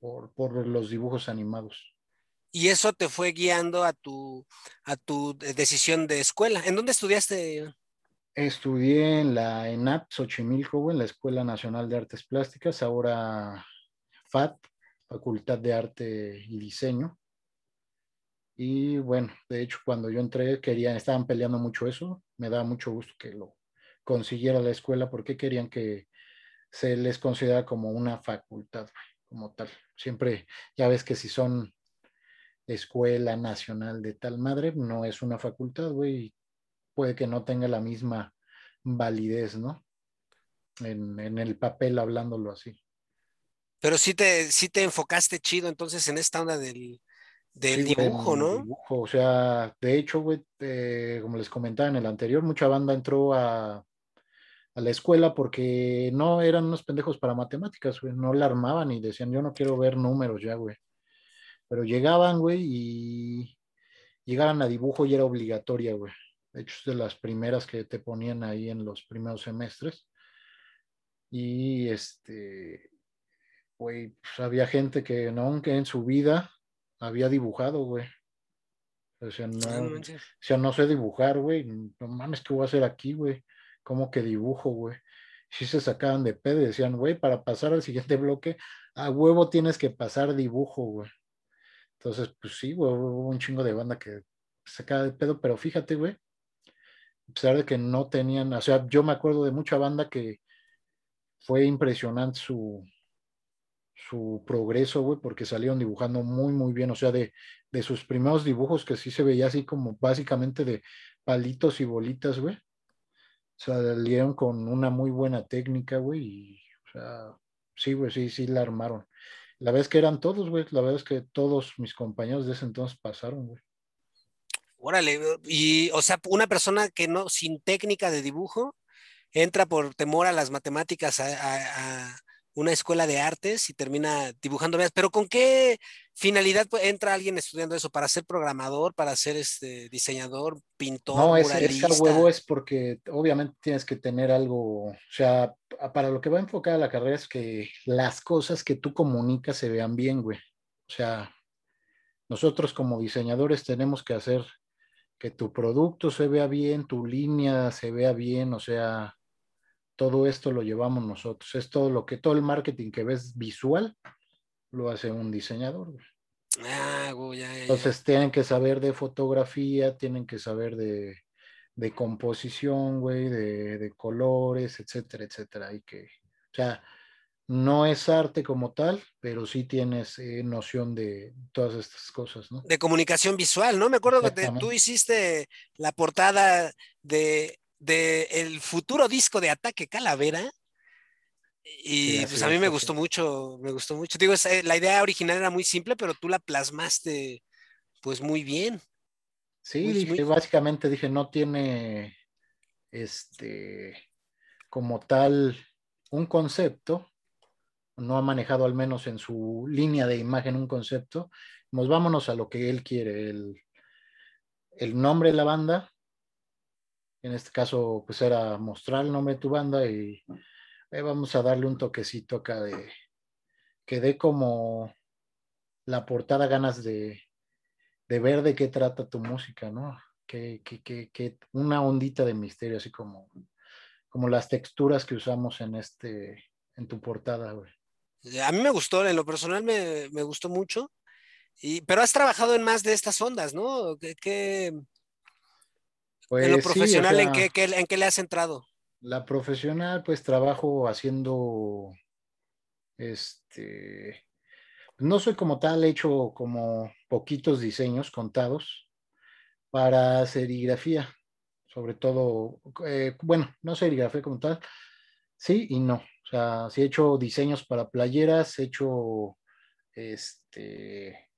por, por los dibujos animados. Y eso te fue guiando a tu, a tu decisión de escuela. ¿En dónde estudiaste? Estudié en la ENAP Xochimilco, en la Escuela Nacional de Artes Plásticas, ahora FAT, Facultad de Arte y Diseño. Y bueno, de hecho, cuando yo entré, querían, estaban peleando mucho eso. Me da mucho gusto que lo consiguiera la escuela porque querían que se les considera como una facultad, como tal. Siempre, ya ves que si son escuela nacional de tal madre, no es una facultad, güey, puede que no tenga la misma validez, ¿no? En, en, el papel hablándolo así. Pero sí te, sí te enfocaste chido entonces en esta onda del, del dibujo, ¿no? Dibujo, o sea, de hecho, güey, como les comentaba en el anterior, mucha banda entró a, a la escuela porque no eran unos pendejos para matemáticas, güey, no la armaban y decían, yo no quiero ver números ya, güey. Pero llegaban, güey, y llegaban a dibujo y era obligatoria, güey. De hecho, es de las primeras que te ponían ahí en los primeros semestres. Y este, güey, pues había gente que no, que en su vida había dibujado, güey. O sea, no, o sea, no sé dibujar, güey. No mames, ¿qué voy a hacer aquí, güey? ¿Cómo que dibujo, güey? Si se sacaban de pedo y decían, güey, para pasar al siguiente bloque, a huevo tienes que pasar dibujo, güey. Entonces, pues sí, güey, hubo un chingo de banda que sacaba de pedo, pero fíjate, güey, a pesar de que no tenían, o sea, yo me acuerdo de mucha banda que fue impresionante su, su progreso, güey, porque salieron dibujando muy, muy bien, o sea, de, de sus primeros dibujos que sí se veía así como básicamente de palitos y bolitas, güey. Salieron con una muy buena técnica, güey, y, o sea, sí, güey, sí, sí la armaron. La vez que eran todos, güey, la verdad es que todos mis compañeros de ese entonces pasaron, güey. Órale, y, o sea, una persona que no, sin técnica de dibujo, entra por temor a las matemáticas a, una escuela de artes y termina dibujando pero ¿con qué finalidad entra alguien estudiando eso? ¿Para ser programador, para ser este diseñador, pintor, No, es, es huevo es porque obviamente tienes que tener algo, o sea, para lo que va a enfocar la carrera es que las cosas que tú comunicas se vean bien, güey. O sea, nosotros como diseñadores tenemos que hacer que tu producto se vea bien, tu línea se vea bien, o sea, todo esto lo llevamos nosotros. Es todo lo que, todo el marketing que ves visual, lo hace un diseñador. Ah, Entonces tienen que saber de fotografía, tienen que saber de, de composición, güey, de, de, colores, etcétera, etcétera. Y que, o sea, no es arte como tal, pero sí tienes eh, noción de todas estas cosas, ¿no? De comunicación visual, ¿no? Me acuerdo que tú hiciste la portada de de el futuro disco de Ataque Calavera. Y pues a mí me gustó mucho, me gustó mucho. Digo, eh, la idea original era muy simple, pero tú la plasmaste pues muy bien. Sí, básicamente dije, no tiene este como tal un concepto, no ha manejado al menos en su línea de imagen un concepto. Nos vámonos a lo que él quiere, el, el nombre de la banda, en este caso, pues era mostrar el nombre de tu banda y eh, vamos a darle un toquecito acá de que dé como la portada ganas de, ver de qué trata tu música, ¿no? Que, que, una ondita de misterio, así como, como las texturas que usamos en este, en tu portada, güey. A mí me gustó, en lo personal me, gustó mucho. Y, pero has trabajado en más de estas ondas, ¿no? ¿Qué, en lo pues profesional, ¿en, qué, ¿en qué le has entrado? La profesional, pues trabajo haciendo, este, no soy como tal, he hecho como poquitos diseños contados para serigrafía, sobre todo, eh, bueno, no serigrafía como tal, sí y no. O sea, sí he hecho diseños para playeras, he hecho este,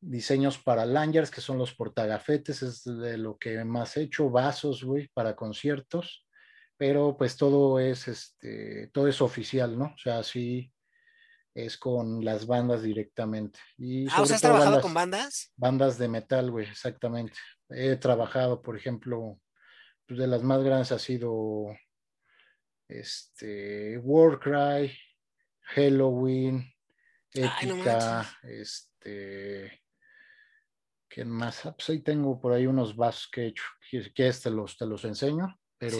diseños para lanyards, que son los portagafetes, es de lo que más he hecho, vasos, güey, para conciertos, pero pues todo es, este, todo es oficial, ¿no? O sea, sí es con las bandas directamente. Y ah, ¿has trabajado con bandas? Bandas de metal, güey, exactamente. He trabajado, por ejemplo, pues de las más grandes ha sido este, Warcry, Halloween, Épica, este. ¿Quién más? Ah, pues ahí tengo por ahí unos vasos que he hecho. Que este los, te los enseño, pero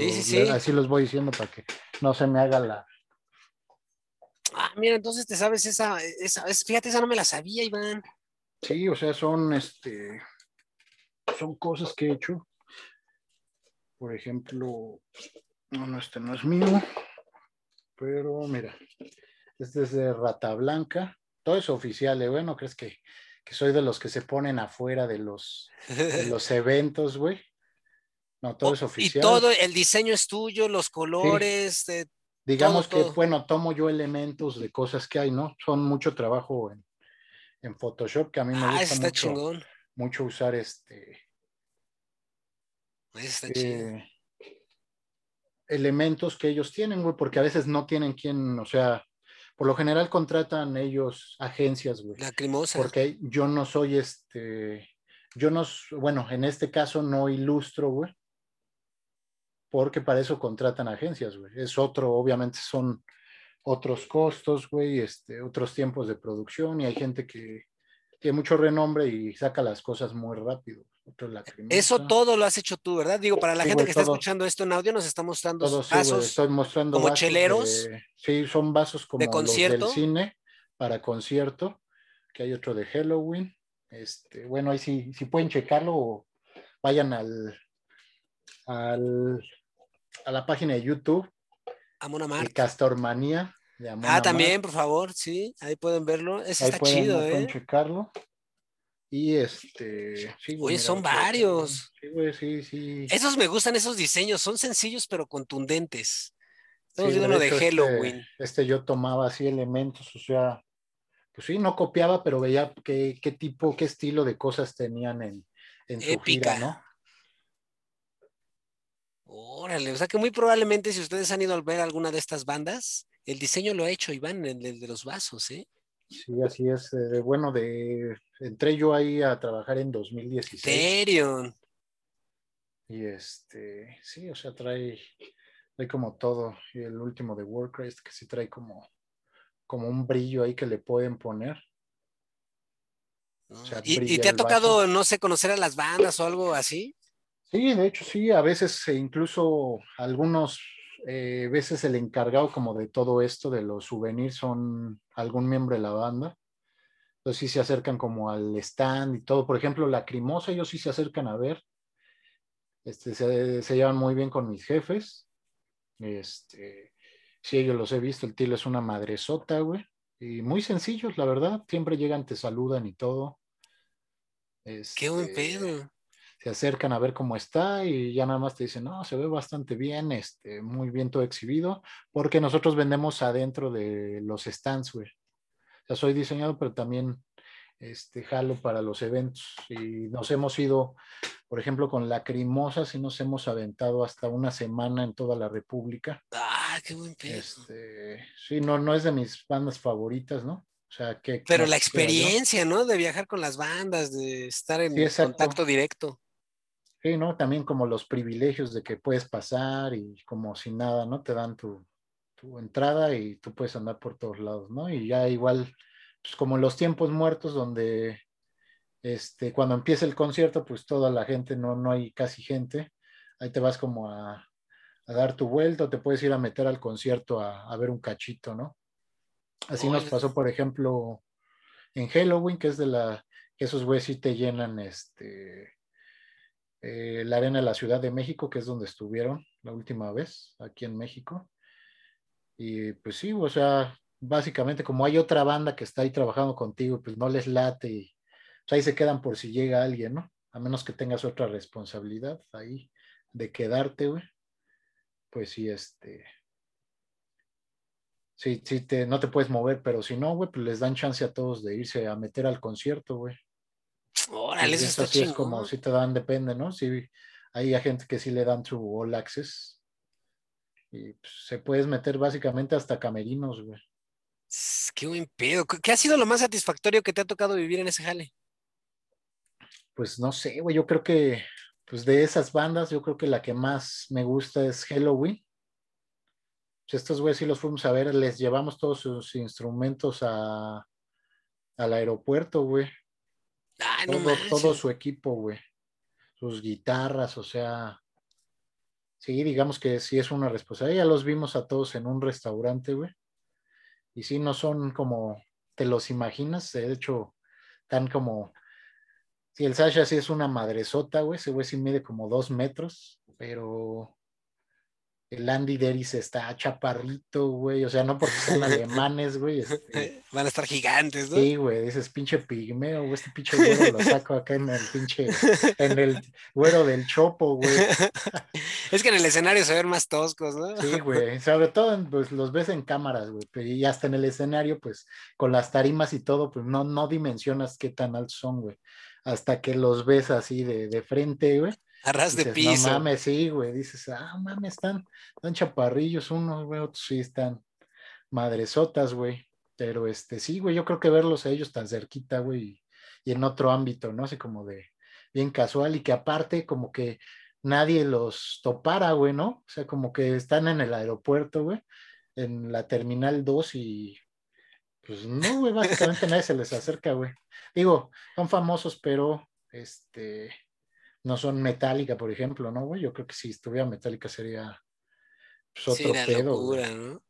así los voy diciendo para que no se me haga la. Ah, mira, entonces te sabes esa, esa, fíjate, esa no me la sabía, Iván. Sí, o sea, son este, son cosas que he hecho. Por ejemplo, no, no, este no es mío, pero mira, este es de Rata Blanca. Todo es oficial, ¿eh? Bueno, ¿crees que, soy de los que se ponen afuera de los, los eventos, güey? No, todo es oficial. Y todo, el diseño es tuyo, los colores. Digamos que, bueno, tomo yo elementos de cosas que hay, ¿no? Son mucho trabajo en, en Photoshop, que a mí me ah, gusta mucho, mucho, usar este. Eh, elementos que ellos tienen, güey, porque a veces no tienen quien, o sea, por lo general contratan ellos agencias, güey. Lacrimosa. Porque yo no soy este, yo no, bueno, en este caso no ilustro, güey. Porque para eso contratan agencias, güey. Es otro, obviamente son otros costos, güey, este, otros tiempos de producción y hay gente que tiene mucho renombre y saca las cosas muy rápido. Eso todo lo has hecho tú, ¿verdad? Digo, para la gente que está escuchando esto en audio, nos está mostrando vasos estoy mostrando como cheleros. sí, son vasos como de concierto. Los del cine para concierto, que hay otro de Halloween. Este, bueno, ahí sí, si pueden checarlo, vayan al, al a la página de YouTube. Amona Castormanía ah, también, por favor, sí, ahí pueden verlo. Ese está chido, ¿eh? Pueden checarlo. Y este. Sí, Oye, son varios. Sí, güey, sí, sí. Esos me gustan, esos diseños. Son sencillos, pero contundentes. Estamos viendo uno de este, Halloween. Este, yo tomaba así elementos, o sea, pues sí, no copiaba, pero veía qué, qué tipo, qué estilo de cosas tenían en, en su gira, ¿no? Órale, o sea que muy probablemente si ustedes han ido a ver alguna de estas bandas, el diseño lo ha hecho Iván, el, de los vasos, ¿eh? Sí, así es. Eh, bueno, de entré yo ahí a trabajar en 2016. serio? Y este, sí, o sea, trae, trae como todo. Y el último de Warcraft, que sí trae como, como un brillo ahí que le pueden poner. ¿Y, te ha tocado, no sé, conocer a las bandas o algo así? Sí, de hecho sí, a veces incluso algunos eh, veces el encargado como de todo esto, de los souvenirs, son algún miembro de la banda. Entonces sí se acercan como al stand y todo. Por ejemplo, la Crimosa, ellos sí se acercan a ver. Este, se, llevan muy bien con mis jefes. Este, sí, ellos los he visto. El tilo es una madresota, güey. Y muy sencillos, la verdad. Siempre llegan, te saludan y todo. Qué buen este, pedo se acercan a ver cómo está y ya nada más te dicen, no, se ve bastante bien, este, muy bien todo exhibido, porque nosotros vendemos adentro de los stands, güey. O sea, soy diseñado, pero también este, jalo para los eventos y nos hemos ido, por ejemplo, con Lacrimosa, sí nos hemos aventado hasta una semana en toda la República. Ah, qué buen pedo. Este, sí, no, no es de mis bandas favoritas, ¿no? O sea, que... Pero la experiencia, ¿no? De viajar con las bandas, de estar en contacto directo. Sí, ¿no? También como los privilegios de que puedes pasar y como si nada, ¿no? Te dan tu, entrada y tú puedes andar por todos lados, ¿no? Y ya igual, pues como los tiempos muertos donde, este, cuando empieza el concierto, pues toda la gente, no, no hay casi gente, ahí te vas como a, dar tu vuelta o te puedes ir a meter al concierto a, ver un cachito, ¿no? Así nos pasó, por ejemplo, en Halloween, que es de la, que esos güeyes sí te llenan, este, eh, la Arena de la Ciudad de México, que es donde estuvieron la última vez, aquí en México. Y pues sí, o sea, básicamente como hay otra banda que está ahí trabajando contigo, pues no les late y pues, ahí se quedan por si llega alguien, ¿no? A menos que tengas otra responsabilidad ahí de quedarte, güey. Pues sí, este. Sí, sí, te, no te puedes mover, pero si no, güey, pues les dan chance a todos de irse a meter al concierto, güey. Órale, eso está es como si te dan, depende, ¿no? Si hay gente que sí le dan su all access. Y pues, se puedes meter básicamente hasta camerinos, güey. Qué buen pedo. ¿Qué ha sido lo más satisfactorio que te ha tocado vivir en ese jale? Pues no sé, güey. Yo creo que, pues de esas bandas, yo creo que la que más me gusta es Halloween. Pues estos güeyes sí los fuimos a ver, les llevamos todos sus instrumentos a, al aeropuerto, güey. No Todo, su equipo, güey. Ay, no Todo, manches. todo su equipo, güey. Sus guitarras, o sea. Sí, digamos que sí es una responsabilidad. Ya los vimos a todos en un restaurante, güey. Y sí, no son como te los imaginas. De hecho, tan como. Si el Sasha sí es una madresota, güey. Ese güey sí mide como dos metros, pero el Andy Deris está chaparrito, güey. O sea, no porque sean alemanes, güey. este, Van a estar gigantes, ¿no? Sí, güey, dices pinche pigmeo, güey, este pinche güero lo saco acá en el pinche, en el güero del chopo, güey. es que en el escenario se ven más toscos, ¿no? Sí, güey, sobre todo pues, los ves en cámaras, güey, y hasta en el escenario, pues con las tarimas y todo, pues no, no dimensionas qué tan altos son, güey. Hasta que los ves así de, de frente, güey. A ras de piso. No mames, sí, güey. Dices, ah, mames, están, están chaparrillos unos, güey, otros sí están madresotas, güey. Pero este, sí, güey, yo creo que verlos a ellos tan cerquita, güey, y, y en otro ámbito, ¿no? Así como de bien casual y que aparte como que nadie los topara, güey, ¿no? O sea, como que están en el aeropuerto, güey, en la terminal 2 y pues no, güey, básicamente nadie se les acerca, güey. Digo, son famosos, pero este no son Metallica, por ejemplo, ¿no, güey? Yo creo que si estuviera Metallica sería pues, Sí, otro una pedo, locura, güey. ¿no?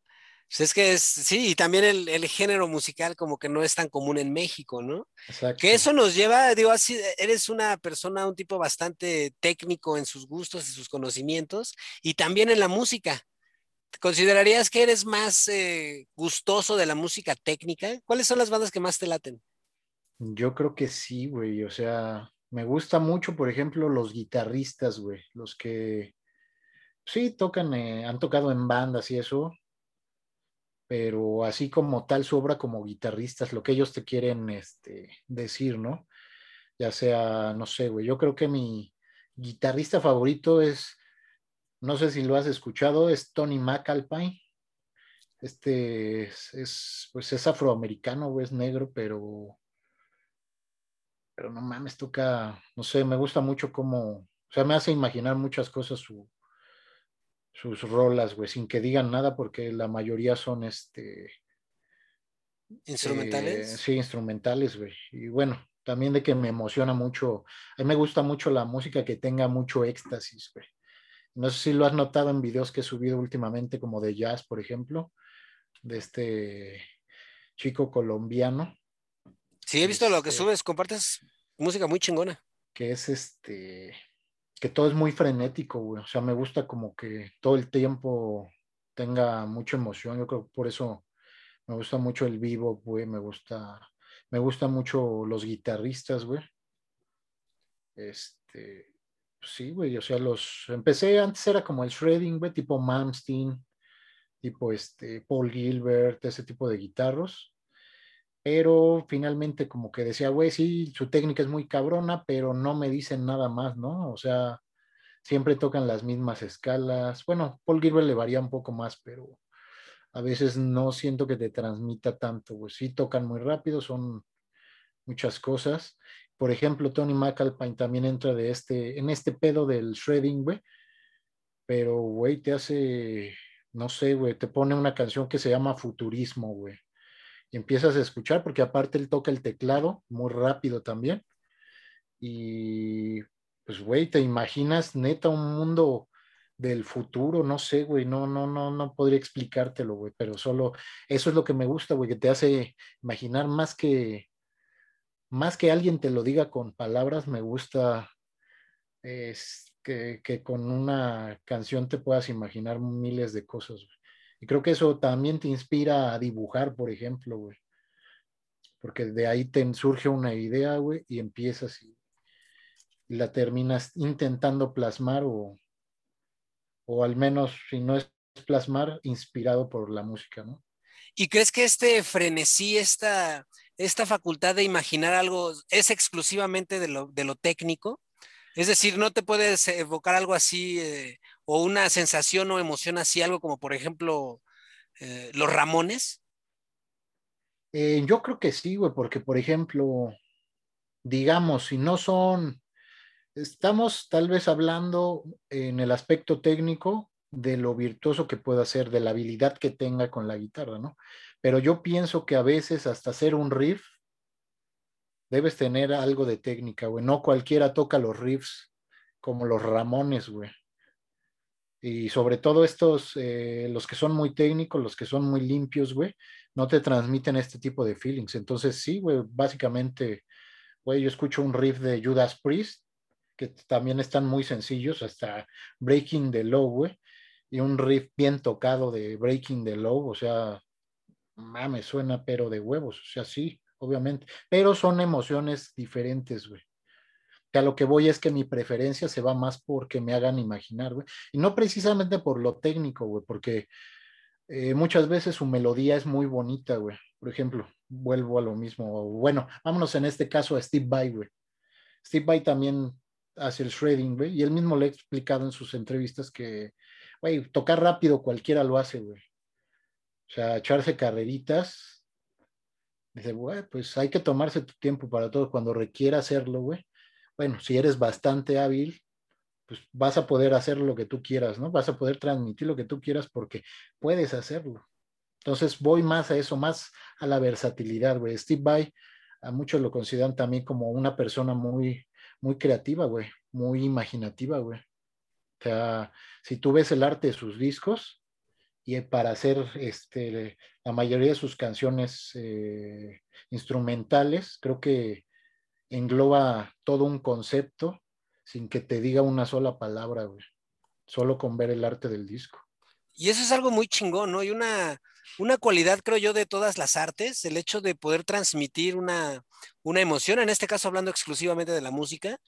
Pues es que es, sí, y también el, el género musical como que no es tan común en México, ¿no? Exacto. Que eso nos lleva, digo, así, eres una persona, un tipo bastante técnico en sus gustos y sus conocimientos, y también en la música. ¿Te ¿Considerarías que eres más eh, gustoso de la música técnica? ¿Cuáles son las bandas que más te laten? Yo creo que sí, güey. O sea, me gusta mucho, por ejemplo, los guitarristas, güey. Los que sí tocan, eh, han tocado en bandas y eso, pero así como tal su obra como guitarristas, lo que ellos te quieren este, decir, ¿no? Ya sea, no sé, güey. Yo creo que mi guitarrista favorito es, no sé si lo has escuchado, es Tony McAlpine. Este es, es pues es afroamericano, güey, es negro, pero pero no mames, toca, no sé, me gusta mucho cómo, o sea, me hace imaginar muchas cosas su, sus rolas, güey, sin que digan nada, porque la mayoría son, este... ¿Instrumentales? Eh, sí, instrumentales, güey. Y bueno, también de que me emociona mucho, a mí me gusta mucho la música que tenga mucho éxtasis, güey. No sé si lo has notado en videos que he subido últimamente, como de jazz, por ejemplo, de este chico colombiano, Sí, he visto lo que este- subes, compartes música muy chingona. que es este, que todo es muy frenético, güey. O sea, me gusta como que todo el tiempo tenga mucha emoción. Yo creo que por eso me gusta mucho el vivo, güey. Me gusta, me gusta mucho los guitarristas, güey. Este, sí, güey. O sea, los empecé antes era como el shredding, güey, tipo Malmsteen, tipo este Paul Gilbert, ese tipo de guitarros pero finalmente como que decía, güey, sí, su técnica es muy cabrona, pero no me dicen nada más, ¿no? O sea, siempre tocan las mismas escalas. Bueno, Paul Gilbert le varía un poco más, pero a veces no siento que te transmita tanto, güey. Sí tocan muy rápido, son muchas cosas. Por ejemplo, Tony McAlpine también entra de este, en este pedo del shredding, güey. Pero, güey, te hace, no sé, güey, te pone una canción que se llama Futurismo, güey empiezas a escuchar, porque aparte él toca el teclado muy rápido también. Y pues, güey, te imaginas neta un mundo del futuro, no sé, güey, no, no, no, no podría explicártelo, güey, pero solo eso es lo que me gusta, güey, que te hace imaginar más que, más que alguien te lo diga con palabras, me gusta es que, que con una canción te puedas imaginar miles de cosas, güey. Y creo que eso también te inspira a dibujar, por ejemplo. Porque de ahí te surge una idea, güey, y empiezas y, y, la terminas intentando plasmar o, o al menos, si no es plasmar, inspirado por la música, ¿no? ¿Y crees que este frenesí, esta, esta facultad de imaginar algo es exclusivamente de lo, de lo técnico? Es decir, no te puedes evocar algo así eh, o una sensación o emoción así, algo como por ejemplo eh, los Ramones. Eh, yo creo que sí, güey, porque por ejemplo, digamos, si no son, estamos tal vez hablando en el aspecto técnico de lo virtuoso que pueda ser, de la habilidad que tenga con la guitarra, ¿no? Pero yo pienso que a veces hasta hacer un riff debes tener algo de técnica, güey. No cualquiera toca los riffs como los Ramones, güey. Y sobre todo estos, eh, los que son muy técnicos, los que son muy limpios, güey, no te transmiten este tipo de feelings. Entonces, sí, güey, básicamente, güey, yo escucho un riff de Judas Priest, que también están muy sencillos, hasta Breaking the Low, güey, y un riff bien tocado de Breaking the Low, o sea, me suena pero de huevos, o sea, sí, obviamente, pero son emociones diferentes, güey. Que a lo que voy es que mi preferencia se va más porque me hagan imaginar, güey, y no precisamente por lo técnico, güey, porque eh, muchas veces su melodía es muy bonita, güey. Por ejemplo, vuelvo a lo mismo. Bueno, vámonos en este caso a Steve Vai, güey. Steve Vai también hace el shredding, güey, y él mismo le ha explicado en sus entrevistas que, güey, tocar rápido cualquiera lo hace, güey. O sea, echarse carreritas. Dice, güey, pues hay que tomarse tu tiempo para todo cuando requiera hacerlo, güey. Bueno, si eres bastante hábil, pues vas a poder hacer lo que tú quieras, ¿no? Vas a poder transmitir lo que tú quieras porque puedes hacerlo. Entonces voy más a eso, más a la versatilidad, güey. Steve Vai, a muchos lo consideran también como una persona muy, muy creativa, güey, muy imaginativa, güey. O sea, si tú ves el arte de sus discos y para hacer este, la mayoría de sus canciones eh, instrumentales, creo que engloba todo un concepto sin que te diga una sola palabra, güey. Solo con ver el arte del disco. Y eso es algo muy chingón, ¿no? Y una, una cualidad, creo yo, de todas las artes, el hecho de poder transmitir una, una emoción, en este caso hablando exclusivamente de la música,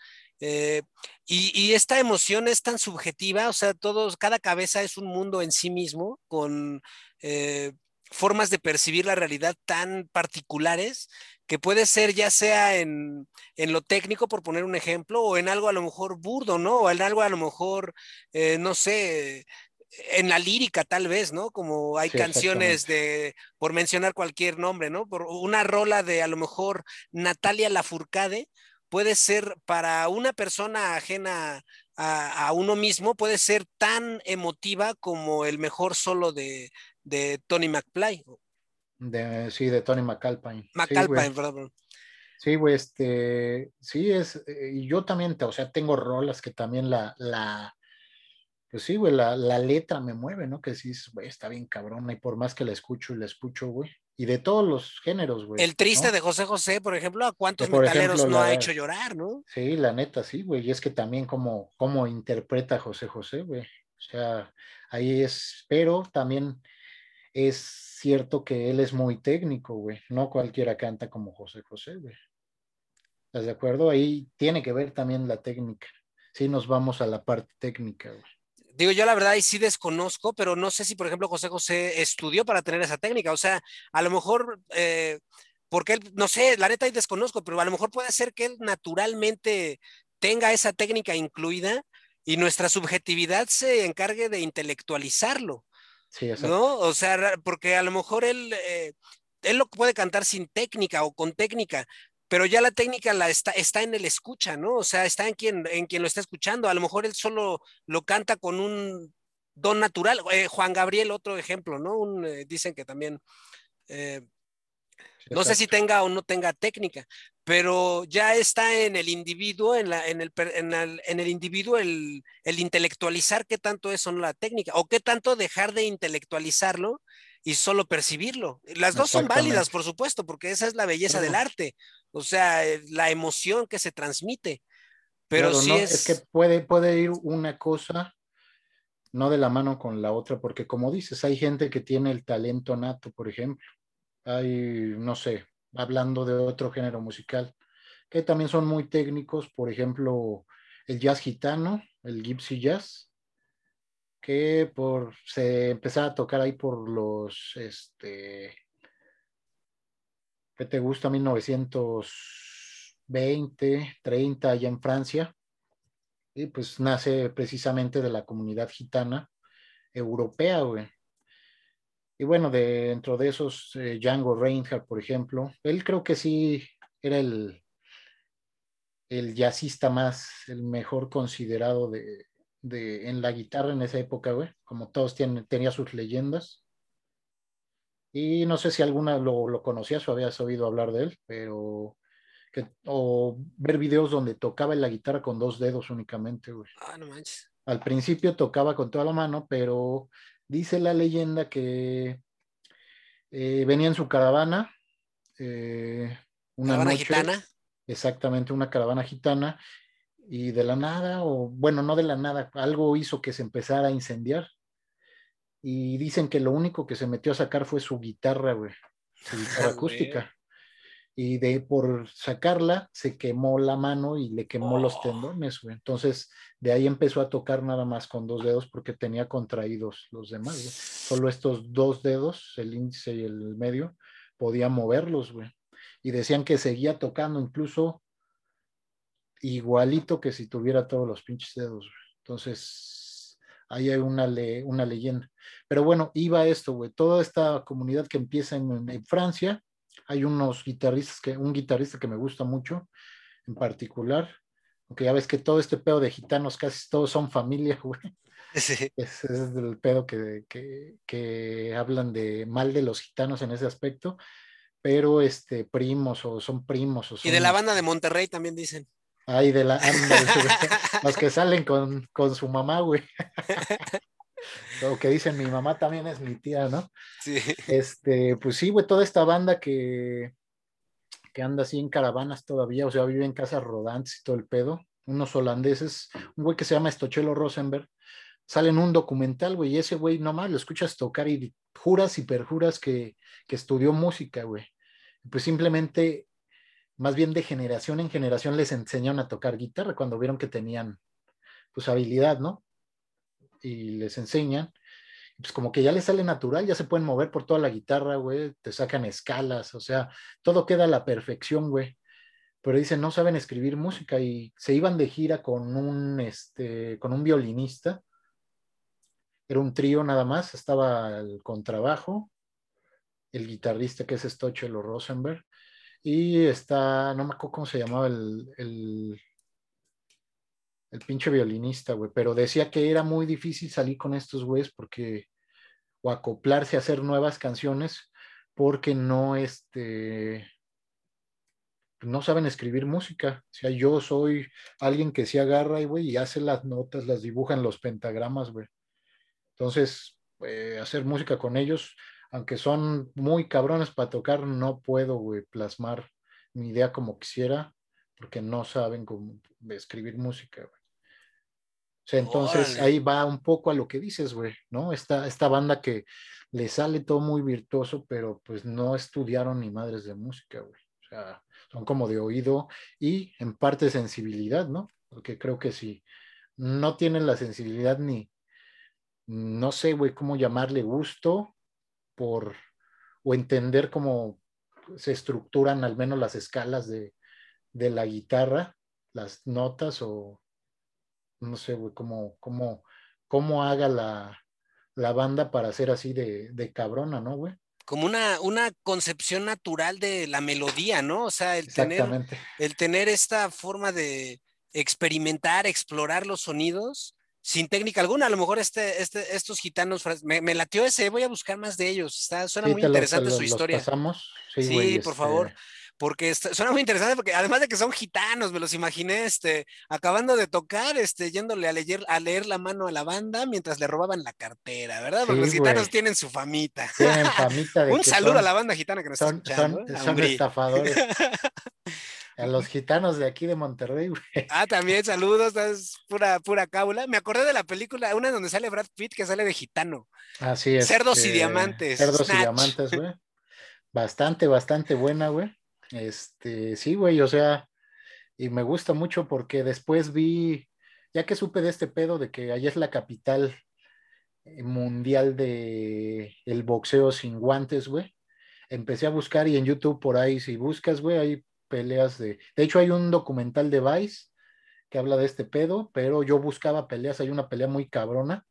eh, y, esta emoción es tan subjetiva, o sea, todos, cada cabeza es un mundo en sí mismo, con eh, formas de percibir la realidad tan particulares que puede ser ya sea en, lo técnico, por poner un ejemplo, o en algo a lo mejor burdo, ¿no? O en algo a lo mejor, eh, no sé, en la lírica tal vez, ¿no? Como hay canciones de, por mencionar cualquier nombre, ¿no? Por una rola de a lo mejor Natalia Lafourcade puede ser para una persona ajena a, uno mismo, puede ser tan emotiva como el mejor solo de, de Tony McFly. De, sí, de Tony McAlpine. McAlpine, perdón. Sí, güey, este, sí es, eh, y yo también, o sea, tengo rolas que también la, la, pues sí, güey, la, la letra me mueve, ¿no? Que sí, güey, está bien cabrona, y por más que la escucho y la escucho, güey, y de todos los géneros, güey. El triste de José José, por ejemplo, ¿a cuántos metaleros no ha hecho llorar, no? Sí, la neta, sí, güey. Y es que también como, como interpreta José José, güey. O sea, ahí es, pero también es cierto que él es muy técnico, güey. No cualquiera canta como José José, güey. ¿Estás de acuerdo? Ahí tiene que ver también la técnica. Sí, nos vamos a la parte técnica, güey. Digo, yo la verdad ahí sí desconozco, pero no sé si, por ejemplo, José José estudió para tener esa técnica. O sea, a lo mejor, eh, porque él, no sé, la neta ahí desconozco, pero a lo mejor puede ser que él naturalmente tenga esa técnica incluida y nuestra subjetividad se encargue de intelectualizarlo. ¿No? O sea, porque a lo mejor él, eh, él lo puede cantar sin técnica o con técnica, pero ya la técnica la está, está en el escucha, ¿no? O sea, está en quien, en quien lo está escuchando. A lo mejor él solo lo canta con un don natural. Eh, Juan Gabriel, otro ejemplo, ¿no? Eh, dicen que también, no sé si tenga o no tenga técnica, pero ya está en el individuo, en, la, en, el, en, el, en el individuo el, el, intelectualizar qué tanto es o no la técnica, o qué tanto dejar de intelectualizarlo y solo percibirlo. Las dos son válidas, por supuesto, porque esa es la belleza del arte, o sea, eh, la emoción que se transmite. Pero sí es... es... que puede, puede ir una cosa no de la mano con la otra, porque como dices, hay gente que tiene el talento nato, por ejemplo. Hay, no sé, hablando de otro género musical, que también son muy técnicos, por ejemplo, el jazz gitano, el gypsy jazz, que por se empezaba a tocar ahí por los este ¿qué te gusta? 1920, 30 allá en Francia. Y pues nace precisamente de la comunidad gitana europea, güey. Y bueno, dentro de esos, eh, Django Reinhardt, por ejemplo, él creo que sí era el, el jazzista más, el mejor considerado de, de, en la guitarra en esa época, güey, como todos tienen, tenía sus leyendas. Y no sé si alguna lo, lo conocías o habías oído hablar de él, pero que, o ver videos donde tocaba la guitarra con dos dedos únicamente, güey. Ah, no manches. Al principio tocaba con toda la mano, pero dice la leyenda que eh, venía en su caravana. Eh, una ¿Caravana noche, gitana? Exactamente, una caravana gitana. Y de la nada, o bueno, no de la nada, algo hizo que se empezara a incendiar. Y dicen que lo único que se metió a sacar fue su guitarra, güey. Su guitarra acústica. Y de por sacarla se quemó la mano y le quemó los Oh. tendones, güey. Entonces, de ahí empezó a tocar nada más con dos dedos porque tenía contraídos los demás, güey. Solo estos dos dedos, el índice y el medio, podía moverlos, güey. Y decían que seguía tocando incluso igualito que si tuviera todos los pinches dedos. güey. Entonces, ahí hay una, le- una leyenda. Pero bueno, iba esto, güey. Toda esta comunidad que empieza en, en Francia, hay unos guitarristas, que, un guitarrista que me gusta mucho en particular, aunque ya ves que todo este pedo de gitanos casi todos son familia, güey. Sí. Ese es el pedo que, que, que hablan de mal de los gitanos en ese aspecto, pero este primos o son primos o Y de la banda de Monterrey también dicen. Ay, de la los que salen con, con su mamá, güey. O que dicen mi mamá también es mi tía, ¿no? Sí. Este, pues sí, güey, toda esta banda que, que anda así en caravanas todavía, o sea, vive en casas rodantes y todo el pedo, unos holandeses, un güey que se llama Estochelo Rosenberg, sale en un documental, güey, y ese güey nomás lo escuchas tocar y juras y perjuras que, que estudió música, güey. Pues simplemente, más bien de generación en generación les enseñaron a tocar guitarra cuando vieron que tenían, pues, habilidad, ¿no? Y les enseñan pues como que ya les sale natural, ya se pueden mover por toda la guitarra, güey, te sacan escalas, o sea, todo queda a la perfección, güey. Pero dicen, no saben escribir música y se iban de gira con un, este, con un violinista. Era un trío nada más, estaba el contrabajo, el guitarrista que es Stochelo Rosenberg, y está, no me acuerdo cómo se llamaba el, el, el pinche violinista, güey, pero decía que era muy difícil salir con estos güeyes porque, o acoplarse a hacer nuevas canciones, porque no, este, no saben escribir música. O sea, yo soy alguien que se agarra, güey, y hace las notas, las dibuja en los pentagramas, güey. Entonces, eh, hacer música con ellos, aunque son muy cabrones para tocar, no puedo, güey, plasmar mi idea como quisiera, porque no saben cómo escribir música, güey. O sea, entonces Órale. ahí va un poco a lo que dices, güey, ¿no? Esta, esta banda que le sale todo muy virtuoso, pero pues no estudiaron ni madres de música, güey. O sea, son como de oído y en parte sensibilidad, ¿no? Porque creo que si no tienen la sensibilidad ni, no sé, güey, cómo llamarle gusto por, o entender cómo se estructuran al menos las escalas de, de la guitarra, las notas o no sé, güey, cómo, cómo, cómo haga la, la banda para ser así de, de cabrona, ¿no, güey? Como una, una concepción natural de la melodía, ¿no? O sea, el tener, el tener esta forma de experimentar, explorar los sonidos sin técnica alguna. A lo mejor este, este, estos gitanos, me, me latió ese, voy a buscar más de ellos. Está, suena Sí, muy interesante los- su los historia. pasamos. Sí, Sí, güey, por este, favor. Porque está- suena muy interesante porque además de que son gitanos, me los imaginé, este, acabando de tocar, este, yéndole a leer, a leer la mano a la banda mientras le robaban la cartera, ¿verdad? Porque Sí, los gitanos tienen su famita. Tienen famita de Un saludo son, a la banda gitana que nos son, está escuchando. son, ¿eh? Son estafadores. A los gitanos de aquí de Monterrey, güey. Ah, también saludos, es pura, pura cábula. Me acordé de la película, una donde sale Brad Pitt que sale de gitano. Así es. Cerdos y diamantes, Cerdos Snatch. y diamantes, güey. Bastante, bastante buena, güey. Este, sí, güey, o sea, y me gusta mucho porque después vi, ya que supe de este pedo de que allá es la capital mundial de el boxeo sin guantes, güey. Empecé a buscar y en YouTube por ahí, si buscas, güey, hay peleas de... De hecho, hay un documental de Vice que habla de este pedo, pero yo buscaba peleas, hay una pelea muy cabrona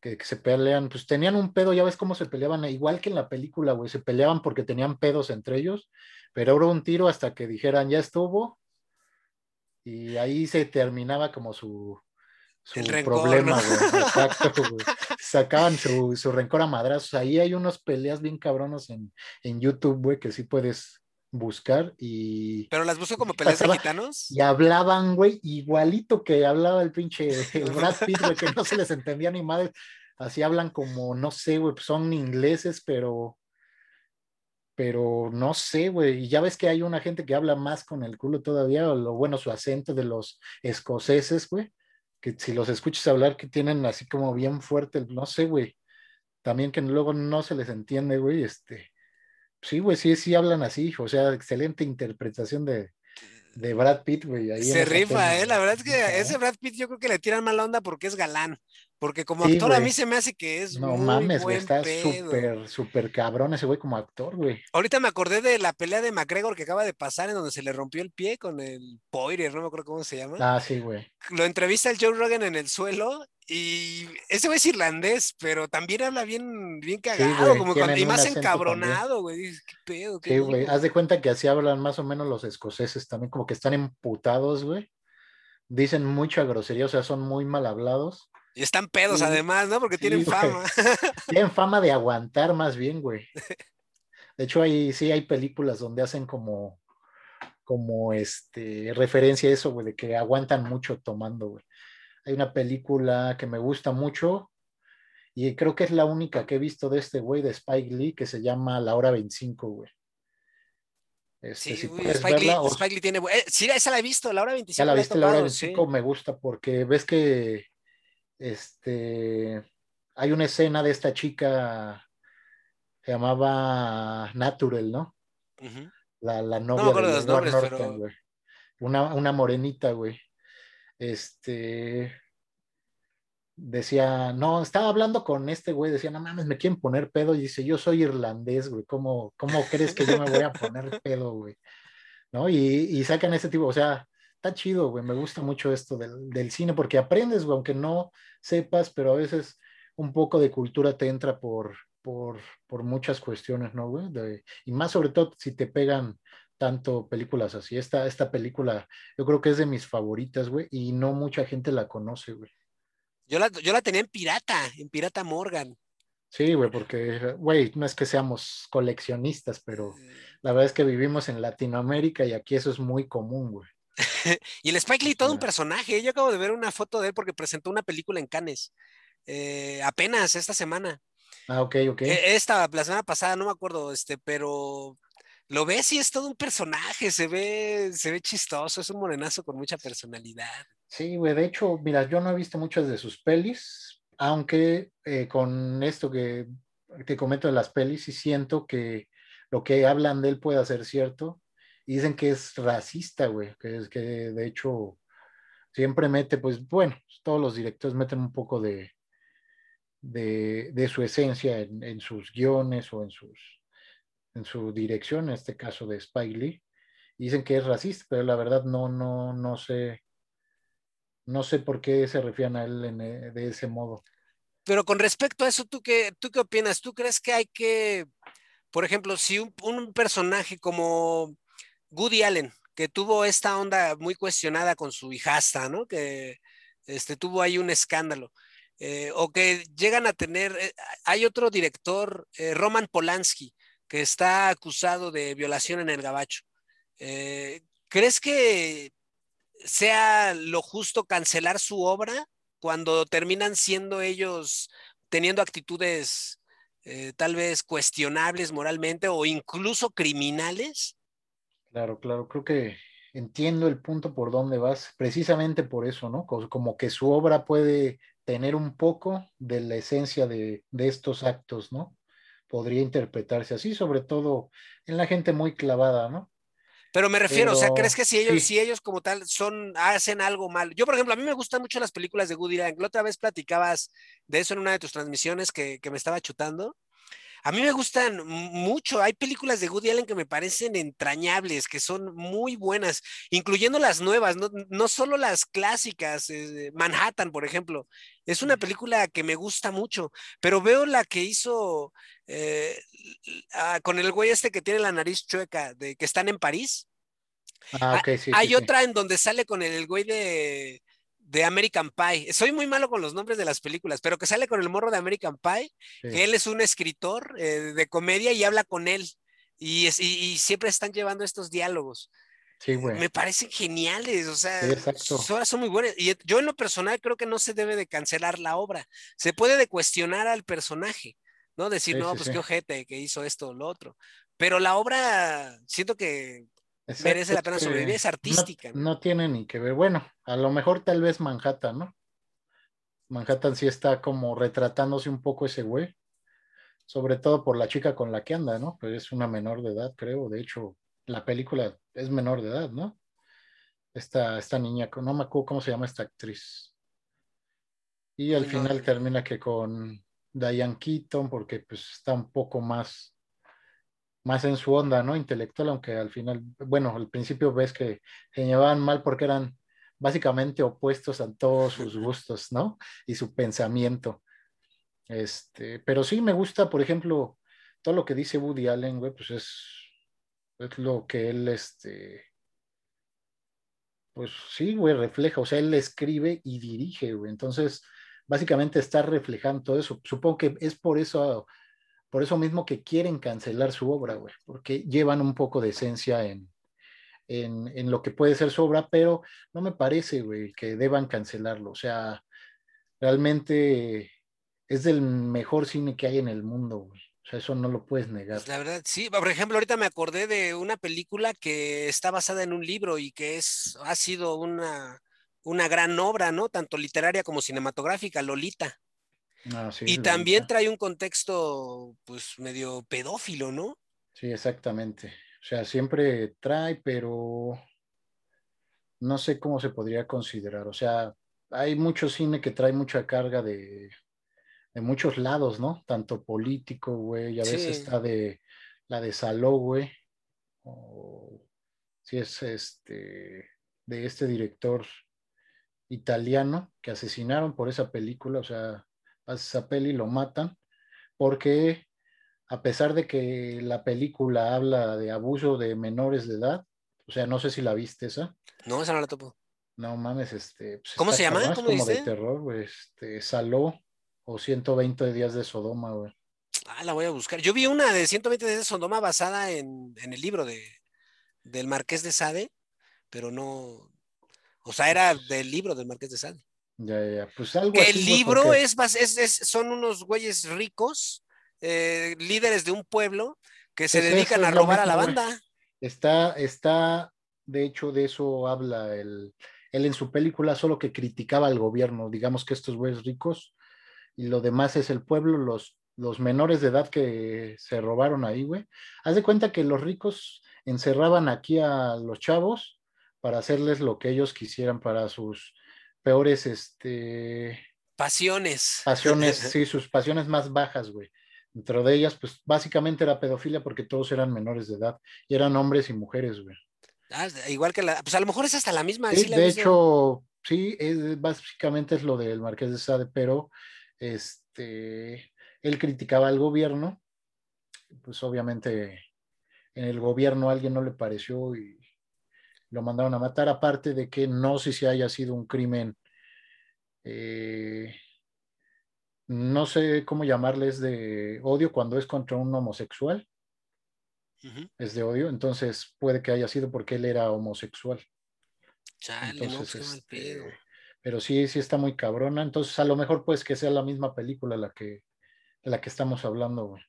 que, que se pelean, pues tenían un pedo, ya ves cómo se peleaban, igual que en la película, güey, se peleaban porque tenían pedos entre ellos, pero era un tiro hasta que dijeran, ya estuvo, y ahí se terminaba como su, su rencor, problema, ¿no? güey, exacto, güey. Sacaban su, su rencor a madrazos, ahí hay unas peleas bien cabronas en, en YouTube, güey, que sí puedes buscar y... Pero las busco como peleas de gitanos. Y hablaban, güey, igualito que hablaba el pinche el Brad Pitt, güey, que no se les entendía ni madre. Así hablan como, no sé, güey, pues son ingleses, pero pero no sé, güey, y ya ves que hay una gente que habla más con el culo todavía, o lo bueno, su acento de los escoceses, güey, que si los escuchas hablar que tienen así como bien fuerte, no sé, güey, también que luego no se les entiende, güey, este, sí, güey, sí, sí hablan así, o sea, excelente interpretación de, de Brad Pitt, güey. Se rifa, eh, la verdad es que ese Brad Pitt yo creo que le tiran mala onda porque es galán. Porque como actor a mí se me hace que es. No mames, güey, está súper, súper cabrón ese güey como actor, güey. Ahorita me acordé de la pelea de McGregor que acaba de pasar en donde se le rompió el pie con el Poirier, no me acuerdo cómo se llama. Ah, sí, güey. Lo entrevista el Joe Rogan en el suelo y ese güey es irlandés, pero también habla bien, bien cagado, como y más encabronado, güey. ¿Qué pedo? sí, güey. Haz de cuenta que así hablan más o menos los escoceses también, como que están emputados, güey. Dicen mucha grosería, o sea, son muy mal hablados y están pedos además, ¿no? Porque tienen fama. Tienen fama de aguantar más bien, güey. De hecho, ahí sí hay películas donde hacen como, como este, referencia a eso, güey, de que aguantan mucho tomando, güey. Hay una película que me gusta mucho y creo que es la única que he visto de este güey, de Spike Lee, que se llama La Hora 25, güey. Este, sí, Spike, Lee, tiene. Eh, sí, esa la he visto, la hora 25. Ya la viste, la hora 25 me gusta porque ves que este, hay una escena de esta chica, se llamaba Natural, ¿no? la, la, novia de Edward Norton, güey. Una, una morenita, güey. Este, decía, no, estaba hablando con este güey, decía, no mames, me quieren poner pedo, y dice, yo soy irlandés, güey, ¿cómo, cómo crees que yo me voy a poner pedo, güey? ¿No? Y, y sacan ese tipo, o sea, está chido, güey, me gusta mucho esto del, del cine, porque aprendes, güey, aunque no sepas, pero a veces un poco de cultura te entra por, por, por muchas cuestiones, ¿no, güey? y más sobre todo si te pegan tanto películas así. Esta, esta película yo creo que es de mis favoritas, güey, y no mucha gente la conoce, güey. Yo la, yo la tenía en Pirata, en Pirata Morgan. Sí, güey, porque, güey, no es que seamos coleccionistas, pero la verdad es que vivimos en Latinoamérica y aquí eso es muy común, güey. y el Spike Lee, todo un personaje. Yo acabo de ver una foto de él porque presentó una película en Cannes. Eh, apenas esta semana. Ah, ok, ok. E, esta, la semana pasada, no me acuerdo, este, pero lo ves y es todo un personaje, se ve, se ve chistoso, es un morenazo con mucha personalidad. Sí, güey, de hecho, mira, yo no he visto muchas de sus pelis, aunque eh, con esto que te comento de las pelis, sí siento que lo que hablan de él puede ser cierto dicen que es racista, güey, que es que de hecho siempre mete, pues bueno, todos los directores meten un poco de, de, su esencia en, sus guiones o en, sus, en su dirección, en este caso de Spike Lee. Dicen que es racista, pero la verdad no, no, no sé, no sé por qué se refieren a él eh, de ese modo. Pero con respecto a eso, ¿tú qué, ¿tú qué opinas? ¿Tú crees que hay que, por ejemplo, si un personaje como Woody Allen, que tuvo esta onda muy cuestionada con su hijasta, ¿no? Que este, tuvo ahí un escándalo. Eh, o que llegan a tener, eh, hay otro director, Roman Polanski, que está acusado de violación en el gabacho. ¿Crees que sea lo justo cancelar su obra cuando terminan siendo ellos teniendo actitudes tal vez cuestionables moralmente o incluso criminales? Claro, claro, creo que entiendo el punto por donde vas, precisamente por eso, ¿no? Como que su obra puede tener un poco de la esencia de, estos actos, ¿no? Podría interpretarse así, sobre todo en la gente muy clavada, ¿no? Pero me refiero, o sea, ¿crees que si ellos, si ellos como tal son, hacen algo mal? Yo, por ejemplo, a mí me gustan mucho las películas de Woody Allen. La otra vez platicabas de eso en una de tus transmisiones que, que me estaba chutando. A mí me gustan mucho. Hay películas de Woody Allen que me parecen entrañables, que son muy buenas, incluyendo las nuevas, no, solo las clásicas. Eh, Manhattan, por ejemplo. Es una película que me gusta mucho, pero veo la que hizo eh, ah, con el güey este que tiene la nariz chueca, de que están en París. Ah, ok, sí. Hay otra en donde sale con el güey de de American Pie. Soy muy malo con los nombres de las películas, pero que sale con el morro de American Pie, que él es un escritor eh, de comedia y habla con él. Y, es, y, siempre están llevando estos diálogos. Sí, güey. Me parecen geniales, o sea, exacto. son, son, muy buenas. Y yo en lo personal creo que no se debe de cancelar la obra, se puede de cuestionar al personaje, ¿no? Decir, no, pues qué ojete que hizo esto o lo otro. Pero la obra, siento que merece la pena sobrevivir, es artística. No, tiene ni que ver. Bueno, a lo mejor tal vez Manhattan, ¿no? Manhattan sí está como retratándose un poco ese güey, sobre todo por la chica con la que anda, ¿no? Pues es una menor de edad, creo. De hecho, la película es menor de edad, ¿no? Esta, esta niña, no me acuerdo cómo se llama esta actriz. Y al final termina que con Diane Keaton, porque pues está un poco más más en su onda, ¿no? Intelectual, aunque al final, bueno, al principio ves que se llevaban mal porque eran básicamente opuestos a todos sus gustos, ¿no? Y su pensamiento. Este, pero sí me gusta, por ejemplo, todo lo que dice Woody Allen, güey, pues es, es lo que él, este, pues sí, güey, refleja, o sea, él escribe y dirige, güey, entonces, básicamente está reflejando todo eso. Supongo que es por eso por eso mismo que quieren cancelar su obra, güey, porque llevan un poco de esencia en, en, lo que puede ser su obra, pero no me parece, güey, que deban cancelarlo. O sea, realmente es del mejor cine que hay en el mundo, güey. O sea, eso no lo puedes negar. La verdad, sí. Por ejemplo, ahorita me acordé de una película que está basada en un libro y que es, ha sido una, una gran obra, ¿no? Tanto literaria como cinematográfica, Lolita. Ah, y también trae un contexto, pues, medio pedófilo, ¿no? Sí, exactamente. O sea, siempre trae, pero no sé cómo se podría considerar. O sea, hay mucho cine que trae mucha carga de, de muchos lados, ¿no? Tanto político, güey, a veces está de la de Saló, güey, o si es este, de este director italiano que asesinaron por esa película, o sea, a esa peli, lo matan, porque a pesar de que la película habla de abuso de menores de edad, o sea, no sé si la viste esa. No, esa no la topo. No mames, este. Pues ¿Cómo se llama? ¿Cómo como de terror, güey. Este, Saló o 120 días de Sodoma, güey. Ah, la voy a buscar. Yo vi una de 120 días de Sodoma basada en, en el libro de, del Marqués de Sade, pero no. O sea, era del libro del Marqués de Sade. Ya, ya, pues algo que El libro es, es, son unos güeyes ricos, eh, líderes de un pueblo que se dedican a robar a la banda. Está, está, de hecho, de eso habla él en su película, solo que criticaba al gobierno, digamos que estos güeyes ricos y lo demás es el pueblo, los, los menores de edad que se robaron ahí, güey. Haz de cuenta que los ricos encerraban aquí a los chavos para hacerles lo que ellos quisieran para sus peores, este... Pasiones. Pasiones, sí, sus pasiones más bajas, güey. Dentro de ellas, pues básicamente era pedofilia porque todos eran menores de edad y eran hombres y mujeres, güey. Ah, igual que la, pues a lo mejor es hasta la misma. Sí, de hecho, sí, es, básicamente es lo del Marqués de Sade, pero este, él criticaba al gobierno, pues obviamente en el gobierno a alguien no le pareció y lo mandaron a matar, aparte de que no sé si haya sido un crimen, eh, no sé cómo llamarles de odio cuando es contra un homosexual. Es de odio, entonces puede que haya sido porque él era homosexual. Chale, entonces, este, pero sí, sí está muy cabrona. Entonces, a lo mejor pues que sea la misma película la que, la que estamos hablando, güey.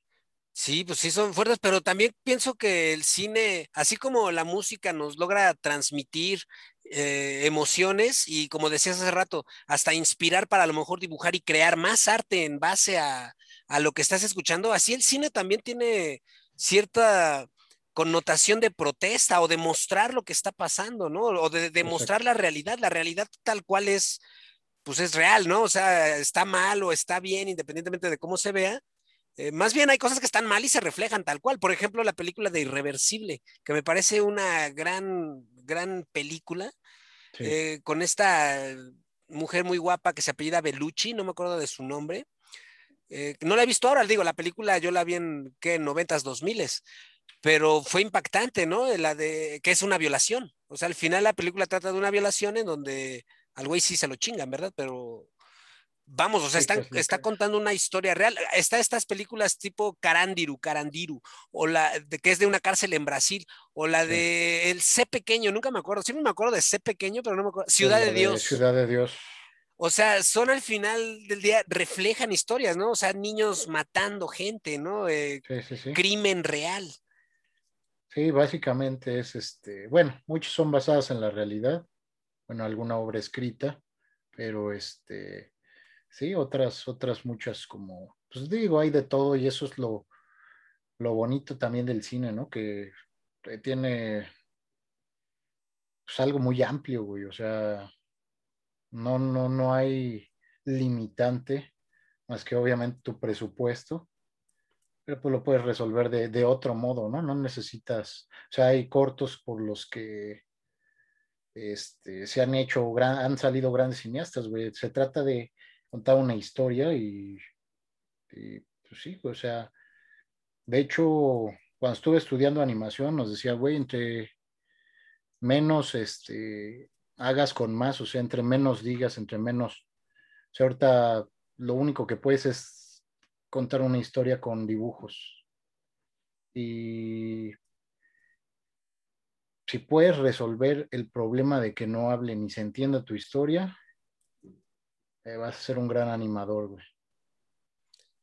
Sí, pues sí son fuertes, pero también pienso que el cine, así como la música nos logra transmitir eh, emociones y como decías hace rato, hasta inspirar para a lo mejor dibujar y crear más arte en base a, lo que estás escuchando, así el cine también tiene cierta connotación de protesta o de mostrar lo que está pasando, ¿no? O de demostrar la realidad, la realidad tal cual es, pues es real, ¿no? O sea, está mal o está bien, independientemente de cómo se vea, eh, más bien hay cosas que están mal y se reflejan tal cual. Por ejemplo, la película de Irreversible, que me parece una gran, gran película, eh, con esta mujer muy guapa que se apellida Bellucci, no me acuerdo de su nombre. Eh, no la he visto ahora, digo, la película yo la vi en, ¿qué? 90s, 2000 pero fue impactante, ¿no? La de que es una violación. O sea, al final la película trata de una violación en donde al güey sí se lo chingan, ¿verdad? Pero Vamos, o sea, están- está contando una historia real. Está estas películas tipo Carandiru, Carandiru, o la de, que es de una cárcel en Brasil, o la Sí. de El C pequeño, nunca me acuerdo. Siempre me acuerdo de C pequeño, pero no me acuerdo. Ciudad la de Dios. Ciudad de Dios. O sea, son al final del día, reflejan historias, ¿no? O sea, niños matando gente, ¿no? Eh, Sí, sí, sí. crimen real. Sí, básicamente es este, bueno, muchos son basadas en la realidad, bueno, alguna obra escrita, pero este, sí, otras, otras muchas como, pues digo, hay de todo y eso es lo, lo bonito también del cine, ¿no? Que eh, tiene pues, algo muy amplio, güey, o sea, no, no, no hay limitante más que obviamente tu presupuesto pero pues lo puedes resolver de, de, otro modo, ¿no? No necesitas, o sea, hay cortos por los que este, se han hecho, han salido grandes cineastas, güey. Se trata de contar una historia y, y pues sí, o sea, de hecho, cuando estuve estudiando animación nos decía, güey, entre menos, este, hagas con más, o sea, entre menos digas, entre menos, o sea, ahorita lo único que puedes es contar una historia con dibujos. Y si puedes resolver el problema de que no hable ni se entienda tu historia, eh, vas a ser un gran animador, güey.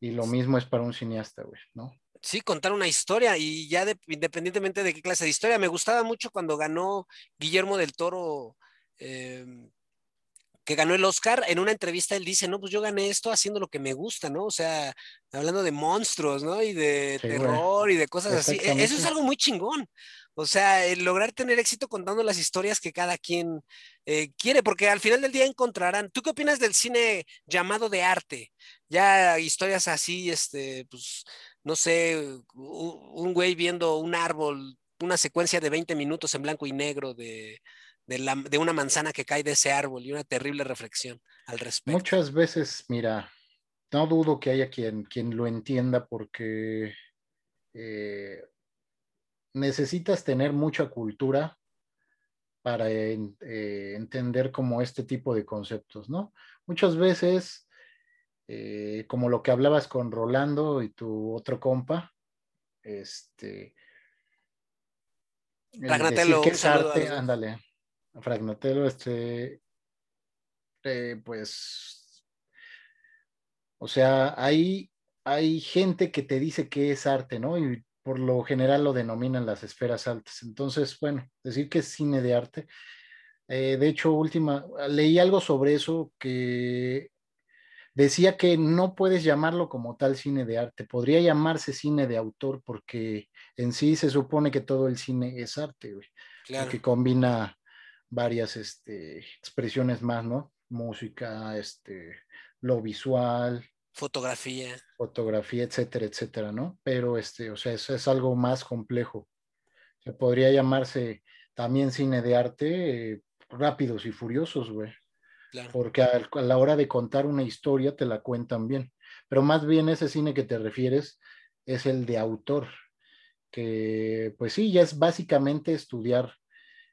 Y lo mismo es para un cineasta, güey, ¿no? Sí, contar una historia y ya de, independientemente de qué clase de historia. Me gustaba mucho cuando ganó Guillermo del Toro eh, que ganó el Oscar, en una entrevista él dice, no, pues yo gané esto haciendo lo que me gusta, ¿no? O sea, hablando de monstruos, ¿no? Y de sí, terror y de cosas así. Eso es algo muy chingón. O sea, el lograr tener éxito contando las historias que cada quien eh, quiere, porque al final del día encontrarán. ¿Tú qué opinas del cine llamado de arte? Ya historias así, este, pues, no sé, un güey viendo un árbol, una secuencia de 20 minutos en blanco y negro de, de, la, de, una manzana que cae de ese árbol y una terrible reflexión al respecto. Muchas veces, mira, no dudo que haya quien, quien lo entienda porque eh, necesitas tener mucha cultura para eh, entender como este tipo de conceptos, ¿no? Muchas veces, eh, como lo que hablabas con Rolando y tu otro compa, este... Ragnatelo, que es arte, ándale, Fragnatelo, este, eh, pues, o sea, hay, hay gente que te dice que es arte, ¿no? Y por lo general lo denominan las esferas altas. Entonces, bueno, decir que es cine de arte. Eh, de hecho, última, leí algo sobre eso que decía que no puedes llamarlo como tal cine de arte, podría llamarse cine de autor porque en sí se supone que todo el cine es arte, güey, claro. porque combina varias este, expresiones más, ¿no? Música, este, lo visual, fotografía, fotografía, etcétera, etcétera, ¿no? Pero este, o sea, eso es algo más complejo. Se podría llamarse también cine de arte eh, rápidos y furiosos, güey. Claro. Porque a, a, la hora de contar una historia te la cuentan bien. Pero más bien ese cine que te refieres es el de autor, que pues sí, ya es básicamente estudiar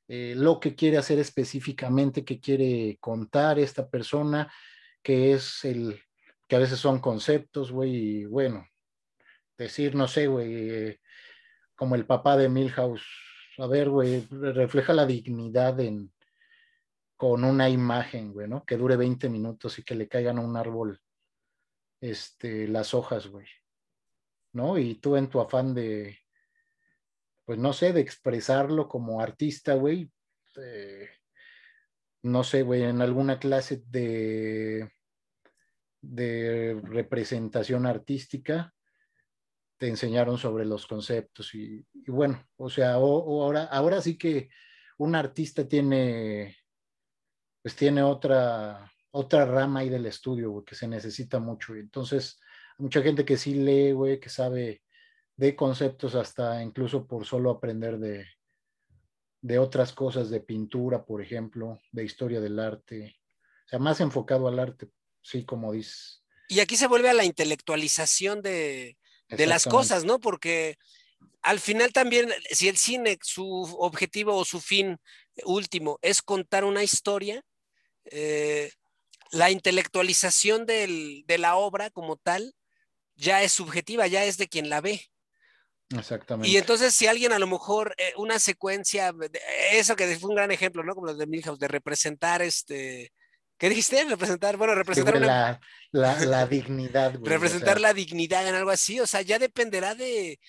eh, lo que quiere hacer específicamente, que quiere contar esta persona, que es el, que a veces son conceptos, güey, y bueno, decir, no sé, güey, eh, como el papá de Milhouse, a ver, güey, refleja la dignidad con una imagen, güey, ¿no? Que dure 20 minutos y que le caigan a un árbol este, las hojas, güey, ¿no? Y tú en tu afán de, pues no sé, de expresarlo como artista, güey, eh, no sé, güey, en alguna clase de, de representación artística te enseñaron sobre los conceptos y, bueno, o sea, ahora, ahora sí que un artista tiene, pues tiene otra, otra rama ahí del estudio, que se necesita mucho. Entonces, mucha gente que sí lee, güey, que sabe de conceptos hasta incluso por solo aprender de, de otras cosas, de pintura, por ejemplo, de historia del arte, o sea, más enfocado al arte, sí, como dices. Y aquí se vuelve a la intelectualización de, de las cosas, ¿no? Porque al final también, si el cine, su objetivo o su fin último es contar una historia, eh, la intelectualización del, de la obra como tal ya es subjetiva, ya es de quien la ve. Exactamente. Y entonces, si alguien a lo mejor eh, una secuencia, eso que fue un gran ejemplo, ¿no? Como los de Milhouse, de representar este. ¿Qué dijiste? Representar, bueno, representar la, la, dignidad. representar la dignidad en algo así, o sea, ya dependerá de,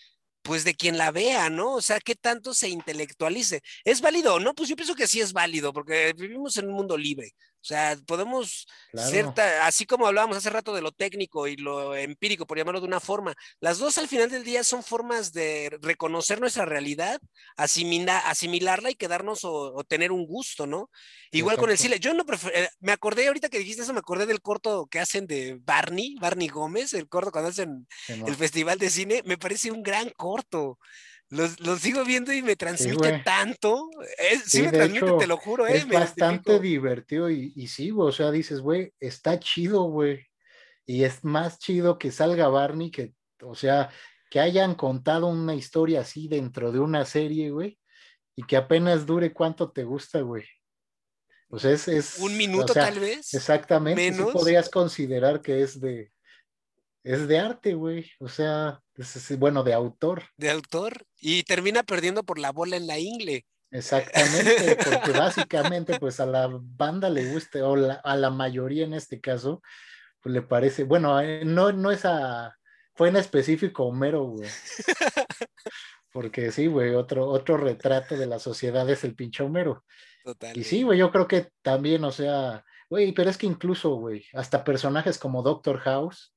pues de quien la vea, ¿no? O sea, qué tanto se intelectualice. ¿Es válido? No, pues yo pienso que sí es válido, porque vivimos en un mundo libre. O sea, podemos cierta, así como hablábamos hace rato de lo técnico y lo empírico, por llamarlo de una forma, las dos al final del día son formas de reconocer nuestra realidad, asimilarla y quedarnos o, tener un gusto, ¿no? Igual con el cine. Yo no eh, me acordé ahorita que dijiste eso, me acordé del corto que hacen de Barney, Barney Gómez, el corto cuando hacen el festival de cine, me parece un gran corto. Los, sigo viendo y me transmite tanto. sí, me transmite, te lo juro. Es bastante divertido y, y sí, o sea, dices, güey, está chido, güey. Y es más chido que salga Barney que, o sea, que hayan contado una historia así dentro de una serie, güey, y que apenas dure cuánto te gusta, güey. Pues es, es un minuto tal vez. Exactamente. Sí podrías considerar que es de, es de arte, güey. O sea, es, bueno, de autor. De autor. Y termina perdiendo por la bola en la ingle. Exactamente, porque básicamente, pues a la banda le gusta, o a la mayoría en este caso, pues le parece, bueno, eh, no, no es a, fue en específico Homero, güey. Porque sí, güey, otro, otro retrato de la sociedad es el pinche Homero. Total. Y sí, güey, yo creo que también, o sea, güey, pero es que incluso, güey, hasta personajes como Doctor House,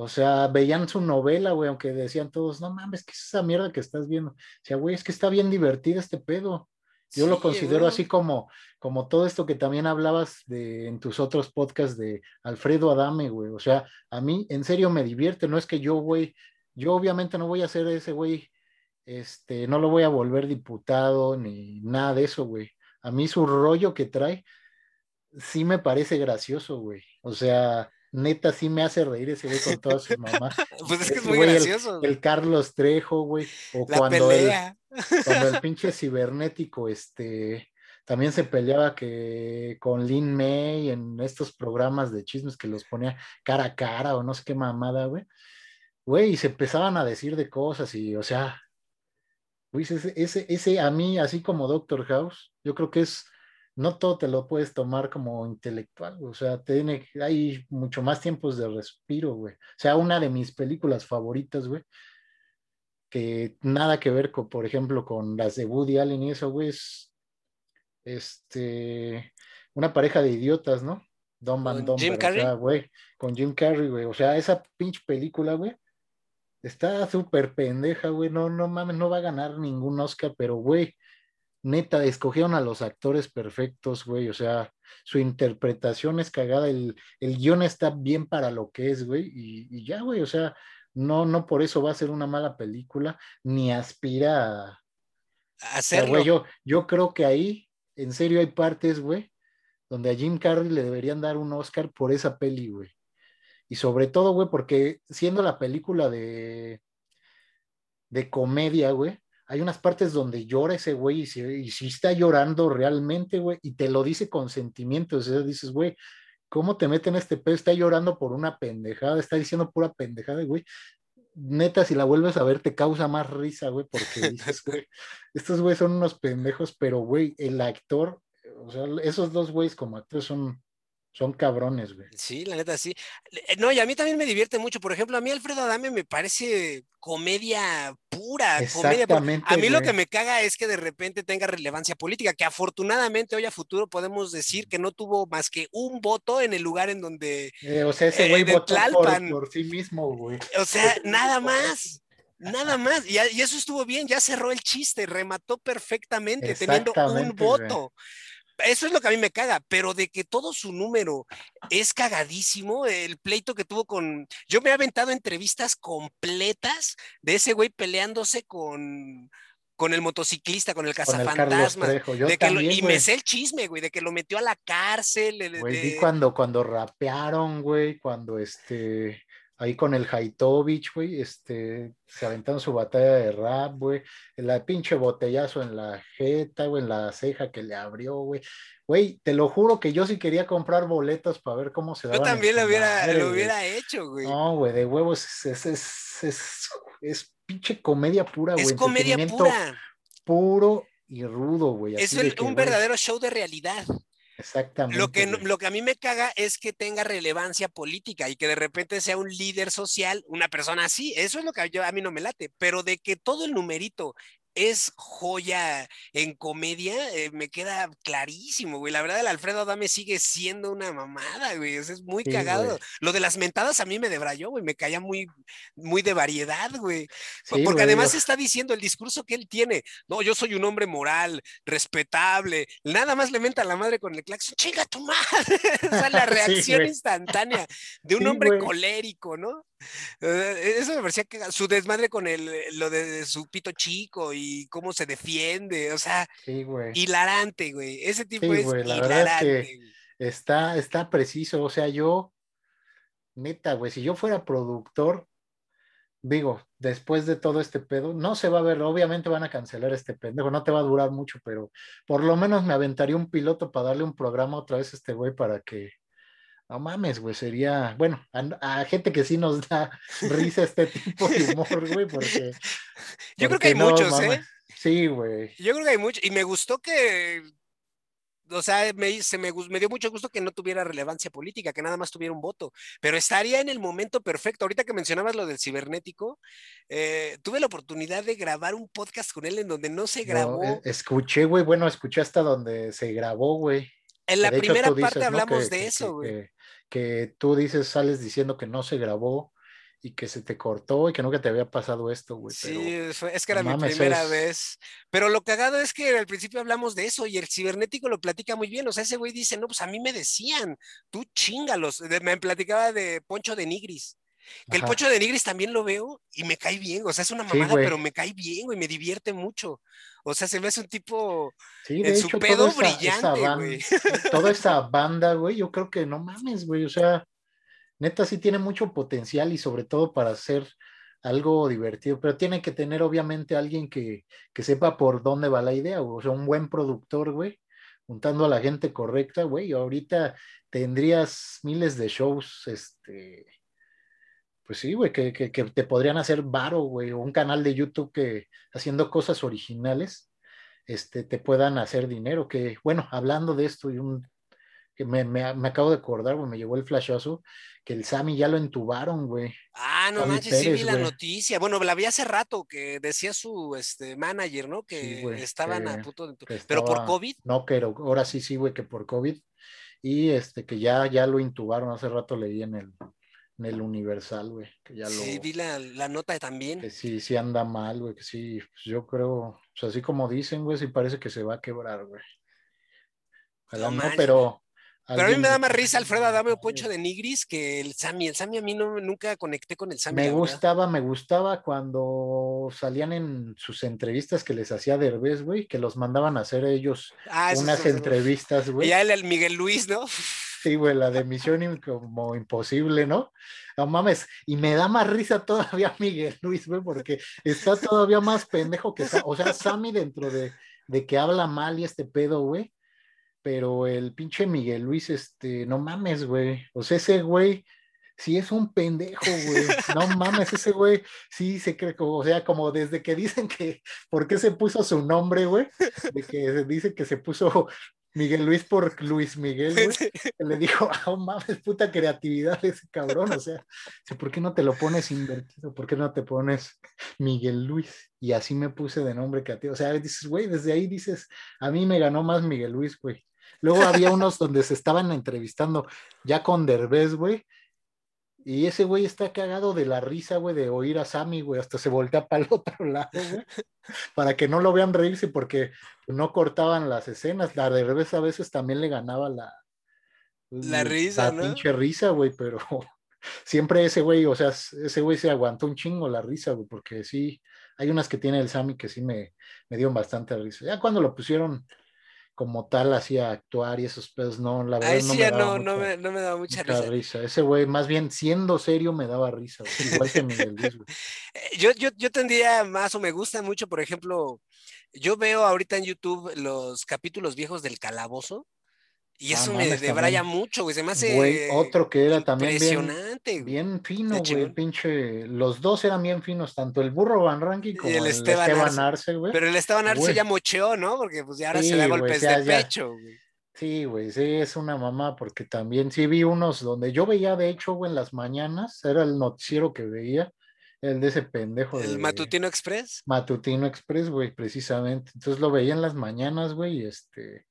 o sea, veían su novela, güey, aunque decían todos, no mames, ¿qué es esa mierda que estás viendo? O sea, güey, es que está bien divertido este pedo. Yo lo considero así como, como todo esto que también hablabas de, en tus otros podcasts de Alfredo Adame, güey. O sea, a mí en serio me divierte, no es que yo, güey, yo obviamente no voy a ser ese güey, este, no lo voy a volver diputado ni nada de eso, güey. A mí su rollo que trae sí me parece gracioso, güey. O sea, neta sí me hace reír ese güey con toda su mamá. pues es que es muy gracioso. El, Carlos Trejo, güey. O cuando, El, cuando el pinche cibernético, este, también se peleaba que con Lin May en estos programas de chismes que los ponía cara a cara o no sé qué mamada, güey. Güey, y se empezaban a decir de cosas y, o sea, güey, ese, ese, ese a mí, así como Doctor House, yo creo que es no todo te lo puedes tomar como intelectual, o sea, tiene, hay mucho más tiempos de respiro, güey. O sea, una de mis películas favoritas, güey, que nada que ver con, por ejemplo, con las de Woody Allen y eso, güey, es este, una pareja de idiotas, ¿no? Don Van Don, Jim Carrey. güey, con Jim Carrey, güey. O sea, esa pinche película, güey, está súper pendeja, güey. No, no mames, no va a ganar ningún Oscar, pero, güey, neta, escogieron a los actores perfectos, güey, o sea, su interpretación es cagada, el, el guion está bien para lo que es, güey, y, ya, güey, o sea, no, no por eso va a ser una mala película, ni aspira a hacerlo. yo, yo creo que ahí, en serio, hay partes, güey, donde a Jim Carrey le deberían dar un Oscar por esa peli, güey. Y sobre todo, güey, porque siendo la película de, de comedia, güey, hay unas partes donde llora ese güey y si, está llorando realmente, güey, y te lo dice con sentimiento, o sea, dices, güey, ¿cómo te meten este pedo? Está llorando por una pendejada, está diciendo pura pendejada, güey. Neta, si la vuelves a ver, te causa más risa, güey, porque dices, güey, estos güeyes son unos pendejos, pero, güey, el actor, o sea, esos dos güeyes como actores son, son cabrones, güey. Sí, la neta, sí. Eh, no, y a mí también me divierte mucho. Por ejemplo, a mí Alfredo Adame me parece comedia pura. Comedia A mí lo que me caga es que de repente tenga relevancia política, que afortunadamente hoy a futuro podemos decir que no tuvo más que un voto en el lugar en donde. Eh, o sea, ese eh, güey votó por, sí mismo, güey. O sea, nada más. Nada más, y, eso estuvo bien, ya cerró el chiste, remató perfectamente, teniendo un voto. Eso es lo que a mí me caga, pero de que todo su número es cagadísimo, el pleito que tuvo con... Yo me he aventado entrevistas completas de ese güey peleándose con, con el motociclista, con el cazafantasmas. y me sé el chisme, güey, de que lo metió a la cárcel. Güey, vi cuando, cuando rapearon, güey, cuando este ahí con el Haitovich, güey, este, se aventaron su batalla de rap, güey, la pinche botellazo en la jeta, güey, en la ceja que le abrió, güey. Güey, te lo juro que yo sí quería comprar boletos para ver cómo se Yo también lo hubiera, lo hubiera hecho, güey. No, güey, de huevos, es, es, es, es, pinche comedia pura, güey. Es comedia pura. Puro y rudo, güey. Es un verdadero show de realidad. Exactamente. Lo que, lo que a mí me caga es que tenga relevancia política y que de repente sea un líder social, una persona así. Eso es lo que yo, a mí no me late. Pero de que todo el numerito es joya en comedia, eh, me queda clarísimo, güey. La verdad, el Alfredo Adame sigue siendo una mamada, güey. es muy cagado. Lo de las mentadas a mí me debrayó, güey. Me caía muy, muy de variedad, güey. Porque además está diciendo el discurso que él tiene. No, yo soy un hombre moral, respetable. Nada más le menta a la madre con el claxon. ¡Chinga tu madre! o la reacción instantánea de un hombre colérico, ¿no? Eh, eso me parecía que su desmadre con el, lo de su pito chico y cómo se defiende, o sea, hilarante, güey. Ese tipo es hilarante. está, está preciso, o sea, yo, neta, güey, si yo fuera productor, digo, después de todo este pedo, no se va a ver, obviamente van a cancelar este pendejo, no te va a durar mucho, pero por lo menos me aventaría un piloto para darle un programa otra vez a este güey para que no mames, güey, sería, bueno, a, gente que sí nos da risa este tipo de humor, güey, porque... Yo creo que hay muchos, ¿eh? Sí, güey. Yo creo que hay muchos, y me gustó que, o sea, me, se me, me, dio mucho gusto que no tuviera relevancia política, que nada más tuviera un voto, pero estaría en el momento perfecto. Ahorita que mencionabas lo del cibernético, eh, tuve la oportunidad de grabar un podcast con él en donde no se grabó. Eh, escuché, güey, bueno, escuché hasta donde se grabó, güey. En la primera parte hablamos de eso, güey que tú dices, sales diciendo que no se grabó y que se te cortó y que nunca te había pasado esto, güey. Sí, es que era mi primera vez. Pero lo cagado es que al principio hablamos de eso y el cibernético lo platica muy bien. O sea, ese güey dice, no, pues a mí me decían, tú chingalos. Me platicaba de Poncho de Nigris. Que el Poncho de Nigris también lo veo y me cae bien. O sea, es una mamada, pero me cae bien, güey, me divierte mucho. O sea, se me hace un tipo sí, de su pedo brillante, güey. Toda esa banda, güey, yo creo que no mames, güey. O sea, neta sí tiene mucho potencial y sobre todo para hacer algo divertido, pero tiene que tener obviamente alguien que, que sepa por dónde va la idea, o sea, un buen productor, güey, juntando a la gente correcta, güey. Ahorita tendrías miles de shows, este, pues sí, güey, que, te podrían hacer varo, güey, o un canal de YouTube que haciendo cosas originales, este, te puedan hacer dinero. Que, bueno, hablando de esto, y un, que me, acabo de acordar, güey, me llegó el flashazo, que el Sammy ya lo entubaron, güey. Ah, no manches, sí vi la noticia. Bueno, la vi hace rato que decía su este, manager, ¿no? Que estaban a punto de... pero por COVID. No, pero ahora sí, sí, güey, que por COVID. Y este, que ya, ya lo intubaron, hace rato leí en el, en el Universal, güey. Que ya sí, vi la, nota también. Que sí, sí anda mal, güey, que sí, pues yo creo, sea, así como dicen, güey, sí parece que se va a quebrar, güey. Ojalá no, pero... Pero a mí me da más risa Alfredo Adame o Poncho de Nigris que el Sammy. El Sammy a mí no, nunca conecté con el Sammy. Me gustaba, me gustaba cuando salían en sus entrevistas que les hacía Derbez, güey, que los mandaban a hacer ellos ah, unas entrevistas, güey. Y ya el Miguel Luis, ¿no? Sí, güey, la de Misión como Imposible, ¿no? No mames, y me da más risa todavía Miguel Luis, güey, porque está todavía más pendejo que O sea, Sammy dentro de, de que habla mal y este pedo, güey. Pero el pinche Miguel Luis, este, no mames, güey. O sea, ese güey sí es un pendejo, güey. No mames, ese güey sí se cree, o sea, como desde que dicen que, ¿por qué se puso su nombre, güey? De que dice que se puso Miguel Luis por Luis Miguel, güey, le dijo, oh mames, puta creatividad ese cabrón, o sea, ¿por qué no te lo pones invertido? ¿Por qué no te pones Miguel Luis? Y así me puse de nombre creativo, o sea, dices, güey, desde ahí dices, a mí me ganó más Miguel Luis, güey. Luego había unos donde se estaban entrevistando ya con Derbez, güey, y ese güey está cagado de la risa, güey, de oír a Sammy, güey, hasta se voltea para el otro lado, güey, para que no lo vean reírse porque no cortaban las escenas. La de revés a veces también le ganaba la, la risa, la pinche risa, güey, pero siempre ese güey, o sea, ese güey se aguantó un chingo la risa, güey, porque sí, hay unas que tiene el Sammy que sí me, me dieron bastante risa. Ya cuando lo pusieron como tal hacía actuar y esos pedos, no, la verdad Ahí no sí me daba no, mucha, no, me, no me daba mucha, mucha risa. risa. Ese güey, más bien siendo serio, me daba risa, güey, igual que Miguel Luis, güey. Eh, Yo, yo, yo tendría más o me gusta mucho, por ejemplo, yo veo ahorita en YouTube los capítulos viejos del calabozo y Ah, eso me mames, debraya también. mucho, güey. Se me Güey, hace otro que era también bien, impresionante, güey. bien fino, güey, pinche, los dos eran bien finos, tanto el burro Van Ranking como el el Esteban Esteban, Arce. Güey. Pero el Esteban Arce Güey. ya mocheó, ¿no? Porque pues ya ahora Sí, se da güey, golpes ya, de ya. pecho, güey. Sí, güey, sí, es una mamá, porque también sí vi unos donde yo veía, de hecho, güey, en las mañanas, era el noticiero que veía, el de ese pendejo El de Matutino Express. Matutino Express, güey, precisamente. Entonces lo veía en las mañanas, güey, y este,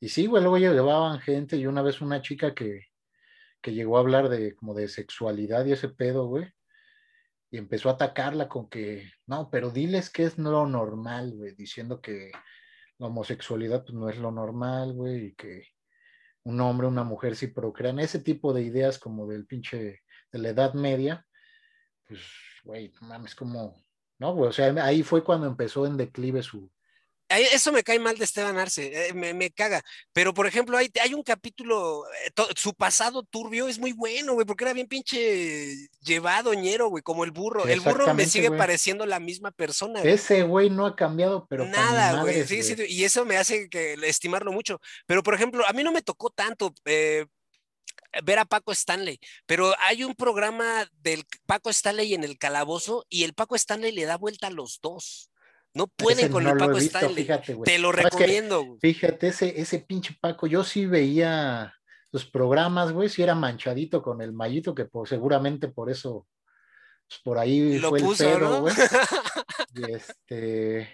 y sí, güey, luego llevaban gente y una vez una chica que, que llegó a hablar de como de sexualidad y ese pedo, güey, y empezó a atacarla con que, no, pero diles que es lo normal, güey, diciendo que la homosexualidad pues no es lo normal, güey, y que un hombre, una mujer sí procrean, ese tipo de ideas como del pinche, de la Edad Media, pues, güey, no mames, como, no, güey, o sea, ahí fue cuando empezó en declive su, Eso me cae mal de Esteban Arce, eh, me, me caga. Pero, por ejemplo, hay, hay un capítulo, eh, to- su pasado turbio es muy bueno, güey, porque era bien pinche llevado, ñero, güey, como el burro. El burro me sigue güey. pareciendo la misma persona. güey. ese güey no ha cambiado, pero Nada, güey. madres, Sí, sí, y eso me hace que estimarlo mucho. Pero, por ejemplo, a mí no me tocó tanto eh, ver a Paco Stanley, pero hay un programa del Paco Stanley en el calabozo y el Paco Stanley le da vuelta a los dos. No pueden con no el Paco visto, Stanley. fíjate. Te lo No, es que, recomiendo. güey. fíjate, ese, ese pinche Paco, yo sí veía los programas, güey, sí era manchadito con el mallito, que por, seguramente por eso, pues, por ahí Lo fue puso, el pedo, ¿no? güey. Y este.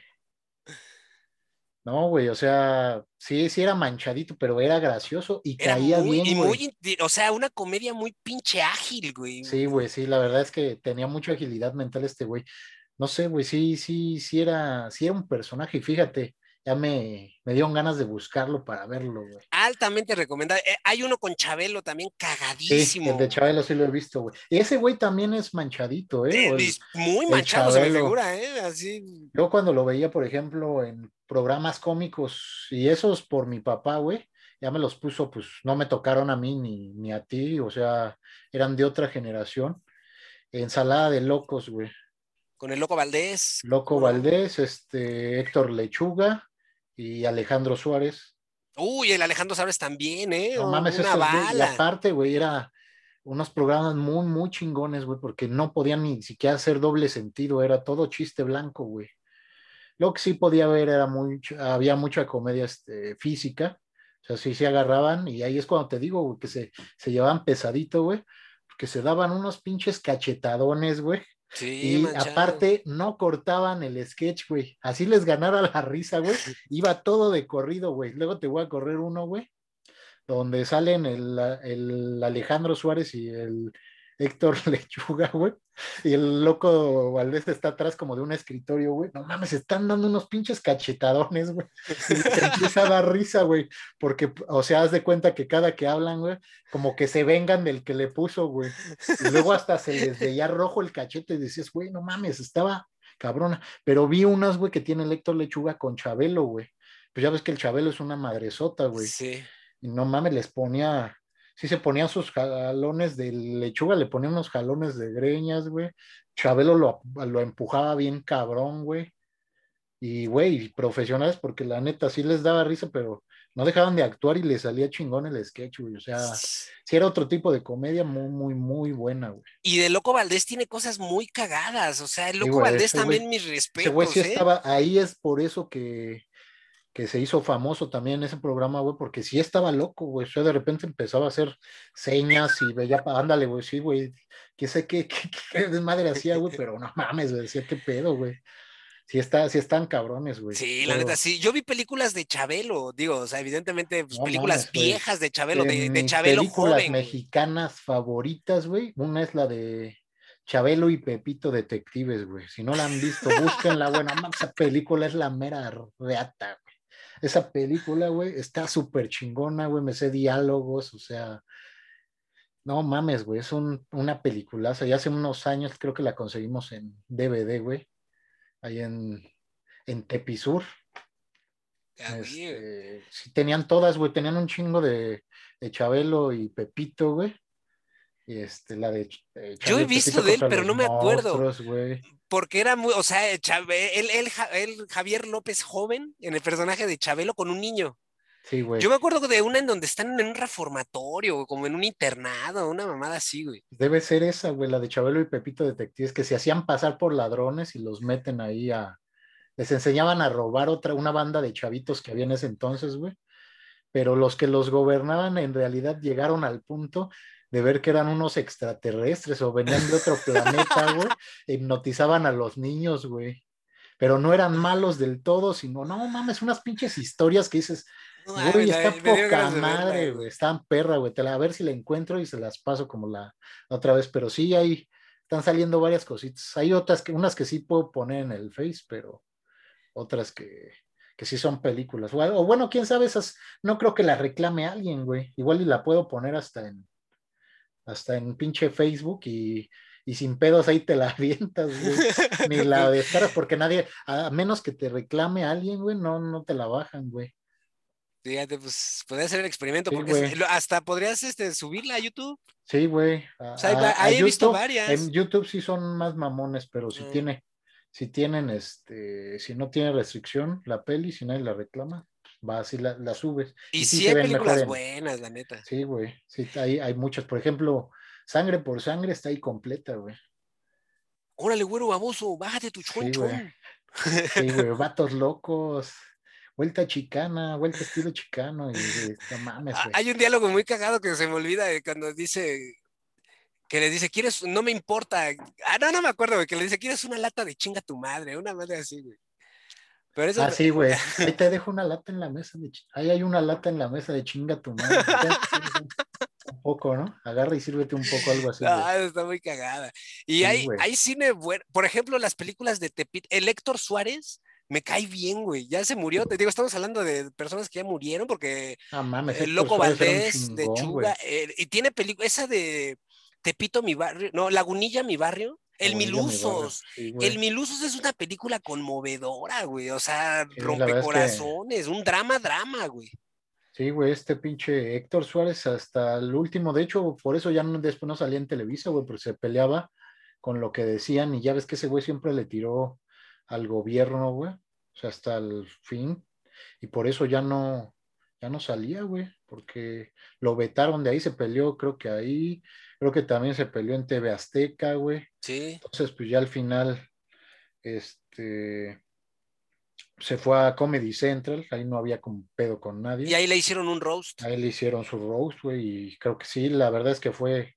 No, güey, o sea, sí, sí era manchadito, pero era gracioso y Era caía muy, bien, y güey. muy, o sea, una comedia muy pinche ágil, güey. Sí, güey, sí, la verdad es que tenía mucha agilidad mental este güey. No sé, güey, sí, sí, sí era, sí era un personaje y fíjate, ya me, me dieron ganas de buscarlo para verlo, güey. Altamente recomendado. Eh, hay uno con Chabelo también Sí, cagadísimo. el de Chabelo sí lo he visto, güey. Y ese güey también es manchadito, ¿eh? El- muy manchado se me figura, ¿eh? Así. Yo cuando lo veía, por ejemplo, en programas cómicos y esos por mi papá, güey, ya me los puso, pues no me tocaron a mí ni, ni a ti, o sea, eran de otra generación. Ensalada de locos, güey. Con el Loco Valdés. Loco. Valdés, este, Héctor Lechuga y Alejandro Suárez. Uy, el Alejandro Sabres también, ¿eh? No mames, Una güey. Y bala. aparte, güey, era unos programas muy, muy chingones, güey, porque no podían ni siquiera hacer doble sentido, era todo chiste blanco, güey. Lo que sí podía ver era mucho, había mucha comedia este, física, o sea, sí se agarraban, y ahí es cuando te digo, güey, que se, se llevaban pesadito, güey, porque se daban unos pinches cachetadones, güey, Sí, y manchado. aparte no cortaban el sketch, güey, así les ganara la risa, güey, iba todo de corrido, güey. Luego te voy a correr uno, güey, donde salen el, el Alejandro Suárez y el Héctor Lechuga, güey, y el loco Valdés está atrás como de un escritorio, güey. No mames, están dando unos pinches cachetadones, güey. Y te empieza a dar risa, güey, porque, o sea, haz de cuenta que cada que hablan, güey, como que se vengan del que le puso, güey. Y luego hasta se les veía rojo el cachete y decías, güey, no mames, estaba cabrona. Pero vi unas, güey, que tiene el Héctor Lechuga con Chabelo, güey. Pues ya ves que el Chabelo es una madresota, güey. Sí. Y no mames, les ponía, sí se ponían sus jalones de lechuga, le ponían unos jalones de greñas, güey. Chabelo lo, lo empujaba bien cabrón, güey. Y, güey, profesionales, porque la neta sí les daba risa, pero no dejaban de actuar y les salía chingón el sketch, güey. O sea, sí era otro tipo de comedia muy, muy, muy buena, güey. Y de Loco Valdés tiene cosas muy cagadas. O sea, el Sí, Loco güey, Valdés también güey- mis Ese respetos. güey sí ¿eh? estaba, ahí es por eso que, que se hizo famoso también en ese programa, güey, porque sí estaba loco, güey. O sea, de repente empezaba a hacer señas y veía, ándale, güey, sí, güey, que sé qué, qué, qué desmadre hacía, güey, pero no mames, güey, decía qué pedo, güey. Sí, está, sí están cabrones, güey. Sí, la neta, sí. Yo vi películas de Chabelo, digo, o sea, evidentemente, pues, No películas mames, güey. viejas de Chabelo, de, De Chabelo películas joven. mexicanas favoritas, güey, una es la de Chabelo y Pepito Detectives, güey. Si no la han visto, búsquenla, mames, esa película es la mera reata, güey. Esa película, güey, está súper chingona, güey. Me sé diálogos, o sea. No mames, güey, es un, una peliculaza. Ya hace unos años creo que la conseguimos en DVD, güey. Ahí en, en Tepisur. Este, sí, tenían todas, güey, tenían un chingo de, de Chabelo y Pepito, güey. Y este, la de. Eh, Yo he visto de él, pero no me acuerdo. Porque era muy, o sea, Chave, él, él, Javier López joven en el personaje de Chabelo con un niño. Sí, güey. Yo me acuerdo de una en donde están en un reformatorio, como en un internado, una mamada así, güey. Debe ser esa, güey, la de Chabelo y Pepito Detectives, que se hacían pasar por ladrones y los meten ahí a. Les enseñaban a robar otra, una banda de chavitos que había en ese entonces, güey. Pero los que los gobernaban en realidad llegaron al punto de ver que eran unos extraterrestres o venían de otro planeta, güey, hipnotizaban a los niños, güey. Pero no eran malos del todo, sino, no mames, unas pinches historias que dices, güey, está poca madre, güey, están perra, güey, a ver si la encuentro y se las paso como la, otra vez, pero sí, ahí están saliendo varias cositas. Hay otras, que, unas que sí puedo poner en el Face, pero otras que, que sí son películas. O, bueno, quién sabe, esas no creo que la reclame alguien, güey. Igual y la puedo poner hasta en, hasta en pinche Facebook y, sin pedos ahí te la avientas, güey. Ni la descargas porque nadie, a menos que te reclame alguien, güey, no, no te la bajan, güey. Fíjate, pues podría ser el experimento, porque hasta podrías este, subirla a YouTube. Sí, güey. O sea, ahí he visto varias. En YouTube sí son más mamones, pero si mm. tiene, si tienen, este, si no tiene restricción la peli, si nadie la reclama, va así la, la subes. Y, sí, hay películas buenas, la neta. Sí, güey. Sí, hay, hay muchas. Por ejemplo, Sangre por Sangre está ahí completa, güey. Órale, güero baboso, bájate tu choncho. Sí, güey, vatos locos. Vuelta chicana, vuelta estilo chicano. Y, no mames, ah, Hay un diálogo muy cagado que se me olvida cuando dice que le dice, ¿quieres? No me importa. Ah, no, no me acuerdo, güey, que le dice, ¿quieres una lata de chinga tu madre? Una madre así, güey. Pero eso... Ah, sí, güey. Ahí te dejo una lata en la mesa. De Ahí hay una lata en la mesa de chinga tu madre. un poco, ¿no? Agarra y sírvete un poco algo así. Ah, está muy cagada. Y hay, hay cine bueno. Por ejemplo, las películas de Tepit. El Héctor Suárez me cae bien, güey. Ya se murió. Te digo, estamos hablando de personas que ya murieron porque ah, mames, el Loco Valdés de Chuga. Eh, y tiene película, esa de Tepito, mi barrio. No, Lagunilla, mi barrio. El Milusos. el Milusos es una película conmovedora, güey. O sea, rompecorazones, un drama, drama, güey. Sí, güey, este pinche Héctor Suárez hasta el último, de hecho, por eso ya no, después no salía en Televisa, güey, porque se peleaba con lo que decían y ya ves que ese güey siempre le tiró al gobierno, güey, o sea, hasta el fin, y por eso ya no, ya no salía, güey, porque lo vetaron de ahí, se peleó, creo que ahí, Creo que también se peleó en TV Azteca, güey. Sí. Entonces, pues ya al final, este, se fue a Comedy Central, ahí no había como pedo con nadie. Y ahí le hicieron un roast. Ahí le hicieron su roast, güey, y creo que sí, la verdad es que fue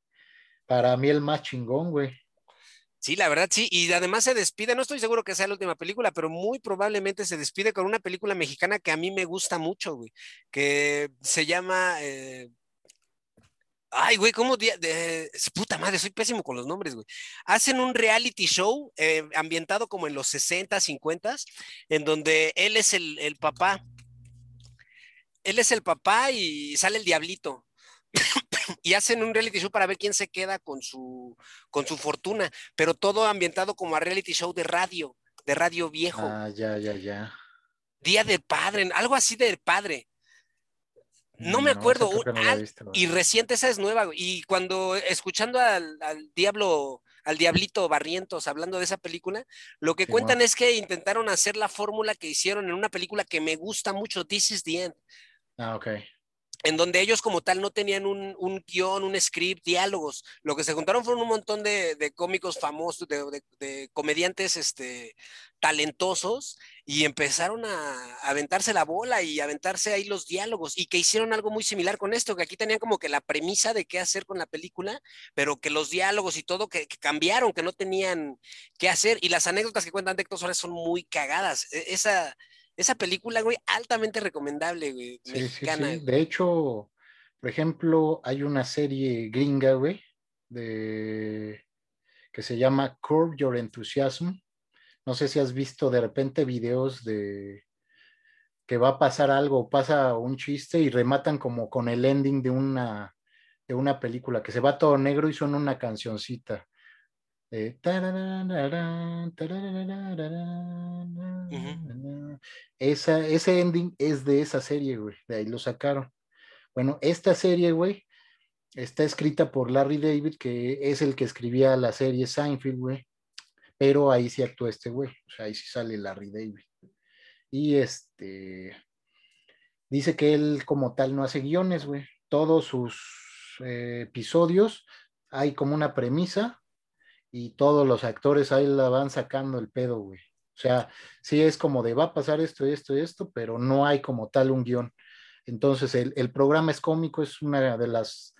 para mí el más chingón, güey. Sí, la verdad sí, y además se despide, no estoy seguro que sea la última película, pero muy probablemente se despide con una película mexicana que a mí me gusta mucho, güey, que se llama eh, Ay, güey, ¿cómo? De, puta madre, soy pésimo con los nombres, güey. Hacen un reality show eh, ambientado como en los 60, 50, en donde él es el, el papá. Él es el papá y sale el diablito. y hacen un reality show para ver quién se queda con su, con su fortuna, pero todo ambientado como a reality show de radio, de radio viejo. Ah, ya, ya, ya. Día del padre, algo así del padre. No me acuerdo. y reciente esa es nueva. Y cuando escuchando al, diablo, al diablito Barrientos hablando de esa película, lo que cuentan es que intentaron hacer la fórmula que hicieron en una película que me gusta mucho, This is the End. Ah, ok en donde ellos como tal no tenían un, guion, un script, diálogos. Lo que se juntaron fueron un montón de, cómicos famosos, de, de, comediantes este, talentosos y empezaron a, aventarse la bola y aventarse ahí los diálogos y que hicieron algo muy similar con esto, que aquí tenían como que la premisa de qué hacer con la película, pero que los diálogos y todo que, cambiaron, que no tenían qué hacer y las anécdotas que cuentan de Héctor Suárez son muy cagadas. E, esa esa película, güey, altamente recomendable, güey. mexicana, sí, sí. De hecho, por ejemplo, hay una serie gringa, güey, de que se llama Curb Your Enthusiasm. No sé si has visto de repente videos de que va a pasar algo, pasa un chiste y rematan como con el ending de una, de una película, que se va todo negro y suena una cancioncita. Eh, esa, ese ending es de esa serie, güey. De ahí lo sacaron. Bueno, esta serie, güey, está escrita por Larry David, que es el que escribía la serie Seinfeld, güey. Pero ahí sí actúa este güey. O sea, ahí sí sale Larry David. Y este. Dice que él, como tal, no hace guiones, güey. Todos sus eh, episodios hay como una premisa y todos los actores ahí la van sacando el pedo, güey. O sea, sí es como de va a pasar esto, esto, esto, pero no hay como tal un guion. Entonces, el, programa es cómico, es una de las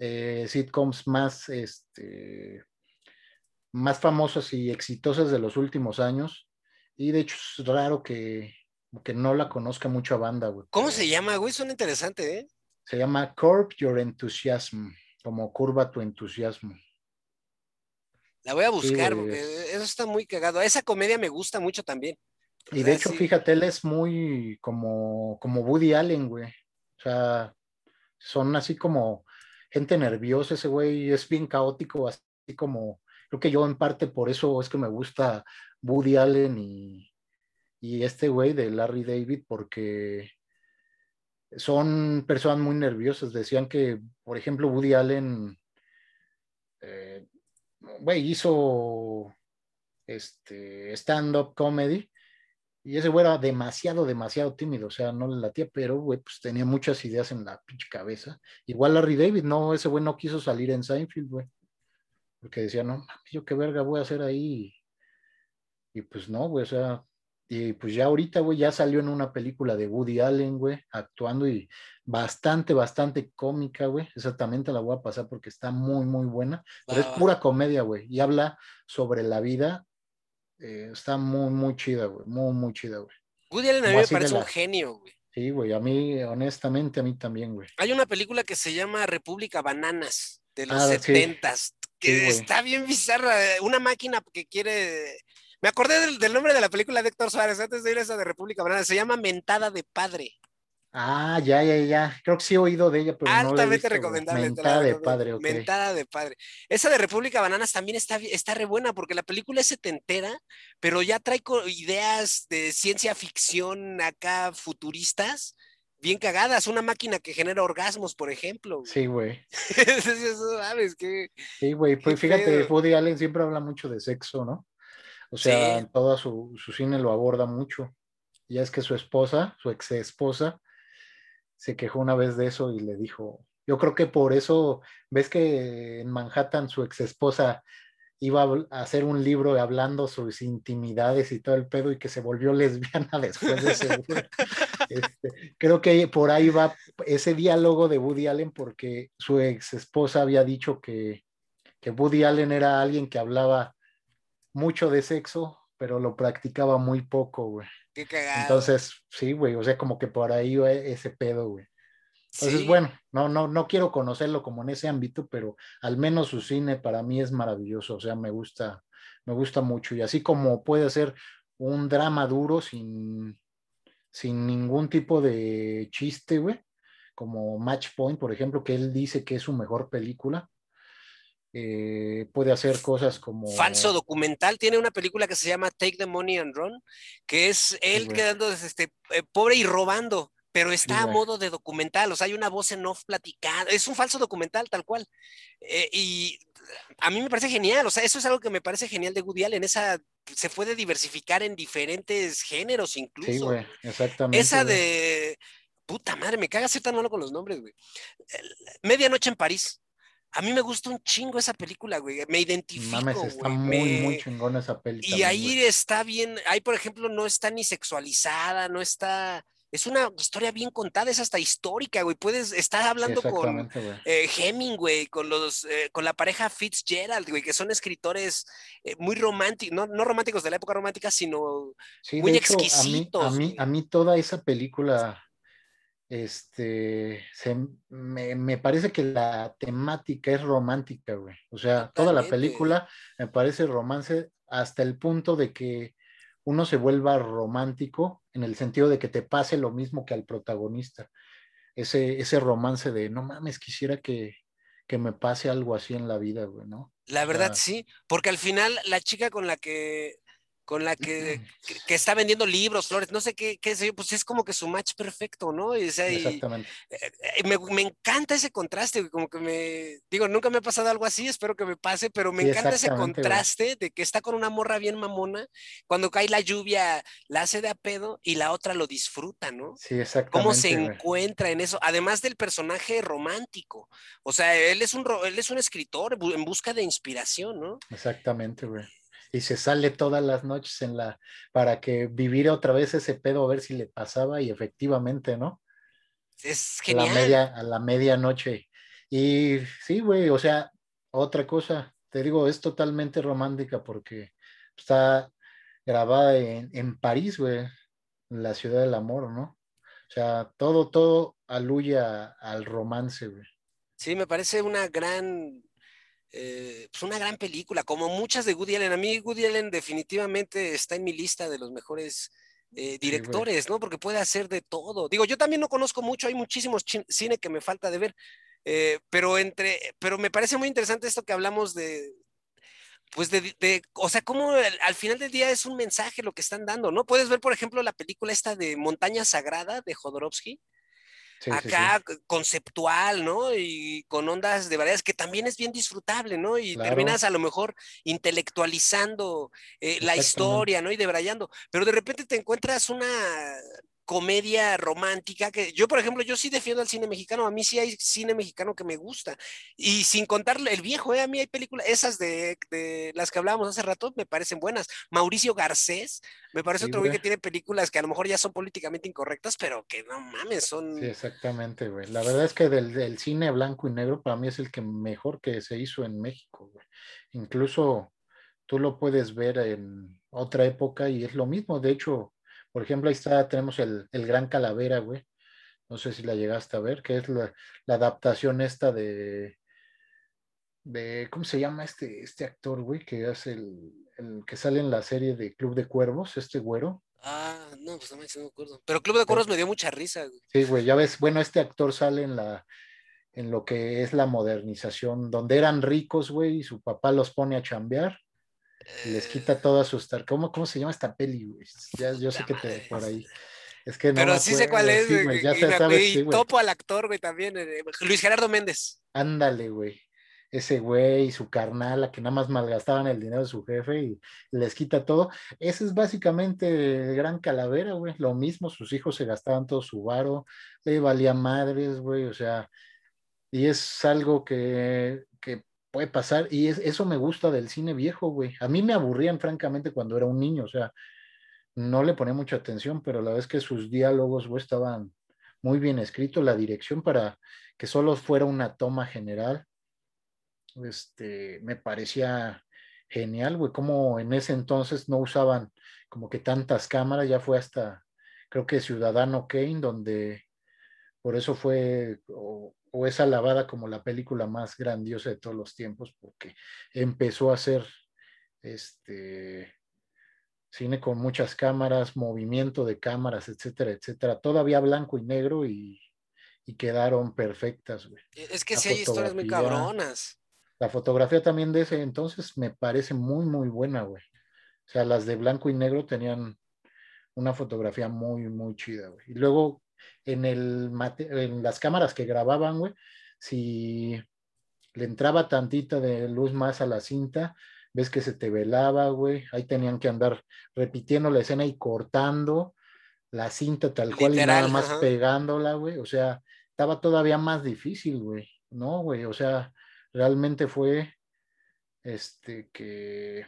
eh, sitcoms más, este, más famosas y exitosas de los últimos años. Y de hecho es raro que, que no la conozca mucha banda, güey. ¿Cómo se llama, güey? Suena interesante, ¿eh? Se llama Curb Your Enthusiasm, como curva tu entusiasmo. La voy a buscar, porque eso está muy cagado. Esa comedia me gusta mucho también. Y de hecho, fíjate, él es muy como, como Woody Allen, güey. O sea, son así como gente nerviosa, ese güey es bien caótico, así como, creo que yo en parte por eso es que me gusta Woody Allen y, y este güey de Larry David, porque son personas muy nerviosas. Decían que, por ejemplo, Woody Allen eh, güey, hizo este stand-up comedy y ese güey era demasiado, demasiado tímido, o sea, no le latía, pero pues tenía muchas ideas en la pinche cabeza. Igual Larry David, no, ese güey no quiso salir en Seinfeld, güey, porque decía, no, yo qué verga voy a hacer ahí. Y pues no, güey, o sea, y pues ya ahorita, güey, ya salió en una película de Woody Allen, güey, actuando y bastante, bastante cómica, güey. Exactamente la voy a pasar porque está muy, muy buena. Pero es pura comedia, güey. Y habla sobre la vida. Eh, está muy, muy chida, güey. Muy, muy chida, güey. Woody Allen a mí me parece un genio, güey. Sí, güey. A mí, honestamente, a mí también, güey. Hay una película que se llama República Bananas, de los ah, setentas, que está bien bizarra. Una máquina que quiere me acordé del, nombre de la película de Héctor Suárez antes de ir a esa de República Banana. Se llama Mentada de Padre. Ah, ya, ya, ya. Creo que sí he oído de ella, pero Altamente no recomendable. Mentada de padre, ok. Mentada de padre. Esa de República Bananas también está, está re buena porque la película es setentera, pero ya trae ideas de ciencia ficción acá futuristas bien cagadas. Una máquina que genera orgasmos, por ejemplo. Sí, güey. ¿Sabes qué? Sí, güey. Pues fíjate, Woody Allen siempre habla mucho de sexo, ¿no? O sea, toda su, cine lo aborda mucho. Ya es que su esposa, su ex esposa, se quejó una vez de eso y le dijo, yo creo que por eso, ves que en Manhattan su ex esposa iba a hacer un libro hablando sus intimidades y todo el pedo y que se volvió lesbiana después de ese este, creo que por ahí va ese diálogo de Woody Allen porque su ex esposa había dicho que, que Woody Allen era alguien que hablaba mucho de sexo, pero lo practicaba muy poco, güey. Qué cagado. Entonces, sí, güey, o sea, como que por ahí ese pedo, güey. Entonces, bueno, no, no, no quiero conocerlo como en ese ámbito, pero al menos su cine para mí es maravilloso, o sea, me gusta, me gusta mucho. Y así como puede ser un drama duro sin, sin ningún tipo de chiste, güey, como Match Point, por ejemplo, que él dice que es su mejor película. Eh, puede hacer cosas como... Falso documental, tiene una película que se llama Take the Money and Run, que es él quedando este, eh, pobre y robando, pero está a modo de documental, o sea, hay una voz en off platicada, es un falso documental tal cual. Eh, y a mí me parece genial, o sea, eso es algo que me parece genial de Woody Allen, esa se puede diversificar en diferentes géneros incluso. Sí, güey, exactamente. Esa de... Puta madre, me caga ser tan malo con los nombres, güey. Medianoche en París. A mí me gusta un chingo esa película, güey. Me identifico. Mames, está muy, muy chingona esa película. Y ahí está bien. Ahí, por ejemplo, no está ni sexualizada, no está. Es una historia bien contada, es hasta histórica, güey. Puedes estar hablando con eh, Hemingway, con los, eh, con la pareja Fitzgerald, güey, que son escritores eh, muy románticos, no, no, románticos de la época romántica, sino muy exquisitos. a, mí, a mí toda esa película este, me, parece que la temática es romántica, güey. O sea, toda la película me parece romance hasta el punto de que uno se vuelva romántico en el sentido de que te pase lo mismo que al protagonista. Ese, ese romance de, no mames, quisiera que, que me pase algo así en la vida, güey, ¿no? La verdad, sí, porque al final la chica con la que con la que, que, está vendiendo libros, flores, no sé qué, qué sé yo, pues es como que su match perfecto, ¿no? Y, Exactamente. Eh, eh, me, me, encanta ese contraste, como que me, digo, nunca me ha pasado algo así, espero que me pase, pero me encanta ese contraste de que está con una morra bien mamona, cuando cae la lluvia la hace de a pedo y la otra lo disfruta, ¿no? Sí, exactamente. Cómo se encuentra en eso, además del personaje romántico, o sea, él es un, él es un escritor en busca de inspiración, ¿no? Exactamente, güey y se sale todas las noches en la para que viviera otra vez ese pedo a ver si le pasaba y efectivamente, ¿no? Es genial. A la, media, a la medianoche. Y sí, güey, o sea, otra cosa, te digo, es totalmente romántica porque está grabada en, en París, güey, la ciudad del amor, ¿no? O sea, todo, todo aluya al romance, güey. Sí, me parece una gran eh, pues una gran película, como muchas de Woody Allen. A mí Woody Allen definitivamente está en mi lista de los mejores eh, directores, ¿no? Porque puede hacer de todo. Digo, yo también no conozco mucho, hay muchísimos cine que me falta de ver, eh, pero entre, pero me parece muy interesante esto que hablamos de, pues de, de, o sea, como al, final del día es un mensaje lo que están dando, ¿no? Puedes ver, por ejemplo, la película esta de Montaña Sagrada de Jodorowsky acá conceptual, ¿no? Y con ondas de variedades, que también es bien disfrutable, ¿no? Y terminas a lo mejor intelectualizando eh, la historia, ¿no? Y debrayando, pero de repente te encuentras una comedia romántica que yo, por ejemplo, yo sí defiendo al cine mexicano, a mí sí hay cine mexicano que me gusta. Y sin contar el viejo, ¿eh? a mí hay películas, esas de, las que hablábamos hace rato, me parecen buenas. Mauricio Garcés, me parece otro güey que tiene películas que a lo mejor ya son políticamente incorrectas, pero que no mames, son... Sí, exactamente, güey. La verdad es que del, cine blanco y negro para mí es el que mejor que se hizo en México, güey. Incluso tú lo puedes ver en otra época y es lo mismo. De hecho, por ejemplo, ahí está, tenemos el, Gran Calavera, güey. No sé si la llegaste a ver, que es la, adaptación esta de, de, ¿cómo se llama este, este actor, güey? Que hace el, el, que sale en la serie de Club de Cuervos, este güero. Ah, no, pues no me acuerdo. Pero Club de Cuervos me dio mucha risa, güey. Sí, güey, ya ves, bueno, este actor sale en la, en lo que es la modernización, donde eran ricos, güey, y su papá los pone a chambear les quita todas sus ¿Cómo, ¿Cómo se llama esta peli, güey? Ya, yo sé que te por ahí. Es que no Pero sí sé cuál es, güey. Ya se sabe, y topo al actor, güey, también. Eh, Luis Gerardo Méndez. Ándale, güey. Ese güey y su carnal, que nada más malgastaban el dinero de su jefe y les quita todo. Ese es básicamente Gran Calavera, güey. Lo mismo, sus hijos se gastaban todo su varo, le valía madres, güey. O sea, y es algo que, que puede pasar y eso me gusta del cine viejo, güey. A mí me aburrían francamente cuando era un niño, o sea, no le ponía mucha atención, pero la vez que sus diálogos, güey, estaban muy bien escritos, la dirección para que solo fuera una toma general, este, me parecía genial, güey, como en ese entonces no usaban como que tantas cámaras, ya fue hasta, creo que Ciudadano Kane, donde por eso fue, es alabada como la película más grandiosa de todos los tiempos porque empezó a hacer este cine con muchas cámaras, movimiento de cámaras, etcétera, etcétera, todavía blanco y negro y, quedaron perfectas, güey. E, es que sí hay historias muy cabronas. La fotografía también de ese entonces me parece muy, muy buena, güey. O sea, las de blanco y negro tenían una fotografía muy, muy chida, güey. Y luego en, el, en las cámaras que grababan, güey, si le entraba tantita de luz más a la cinta, ves que se te velaba, güey, ahí tenían que andar repitiendo la escena y cortando la cinta tal cual y nada más pegándola, güey, o sea, estaba todavía más difícil, güey, ¿no, güey? O sea, realmente fue, este, que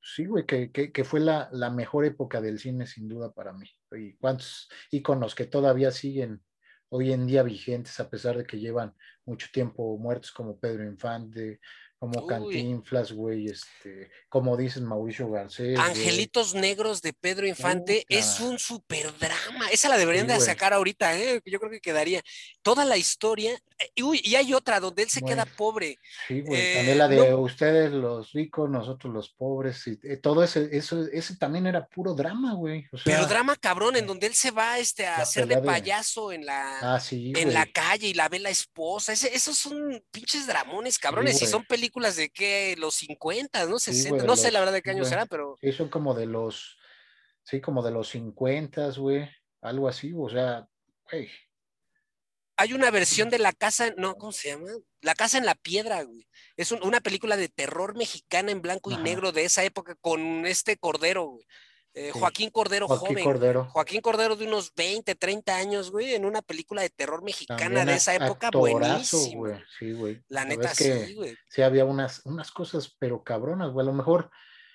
sí, güey, que, fue la, mejor época del cine sin duda para mí. Y cuántos íconos que todavía siguen hoy en día vigentes a pesar de que llevan mucho tiempo muertos como Pedro Infante, como Uy. Cantinflas, güey, este, como dices Mauricio Garcés. güey. Angelitos Negros de Pedro Infante Puta. es un super drama. Esa la deberían Sí, de sacar ahorita, ¿eh? Yo creo que quedaría. Toda la historia. eh, Y, uy, y hay otra donde él se queda pobre. Sí, güey. Eh, también la de no- ustedes los ricos, nosotros los pobres, y eh, todo ese, eso, ese también era puro drama, güey. O sea, Pero drama cabrón, en donde él se va este, a hacer de payaso en la, ah, sí, en la calle y la ve la esposa. Ese- esos son pinches dramones, cabrones. y güey. son películas de qué, los 50, ¿no? Sí, 60. güey, de no sé la verdad de qué año será, pero Sí, son como de los, sí, como de los 50, güey, algo así, o sea, güey. hay una versión de La Casa, no, ¿cómo se llama? La Casa en la Piedra, güey. Es un- una película de terror mexicana en blanco y negro de esa época con este Cordero, güey. Eh, Sí. Joaquín Cordero Joaquín joven. Cordero. Joaquín Cordero de unos 20, 30 años, güey, en una película de terror mexicana También de esa época, buenísimo. güey. Sí, güey. La neta, sí, güey. sí había unas, unas cosas, pero cabronas, güey. A lo mejor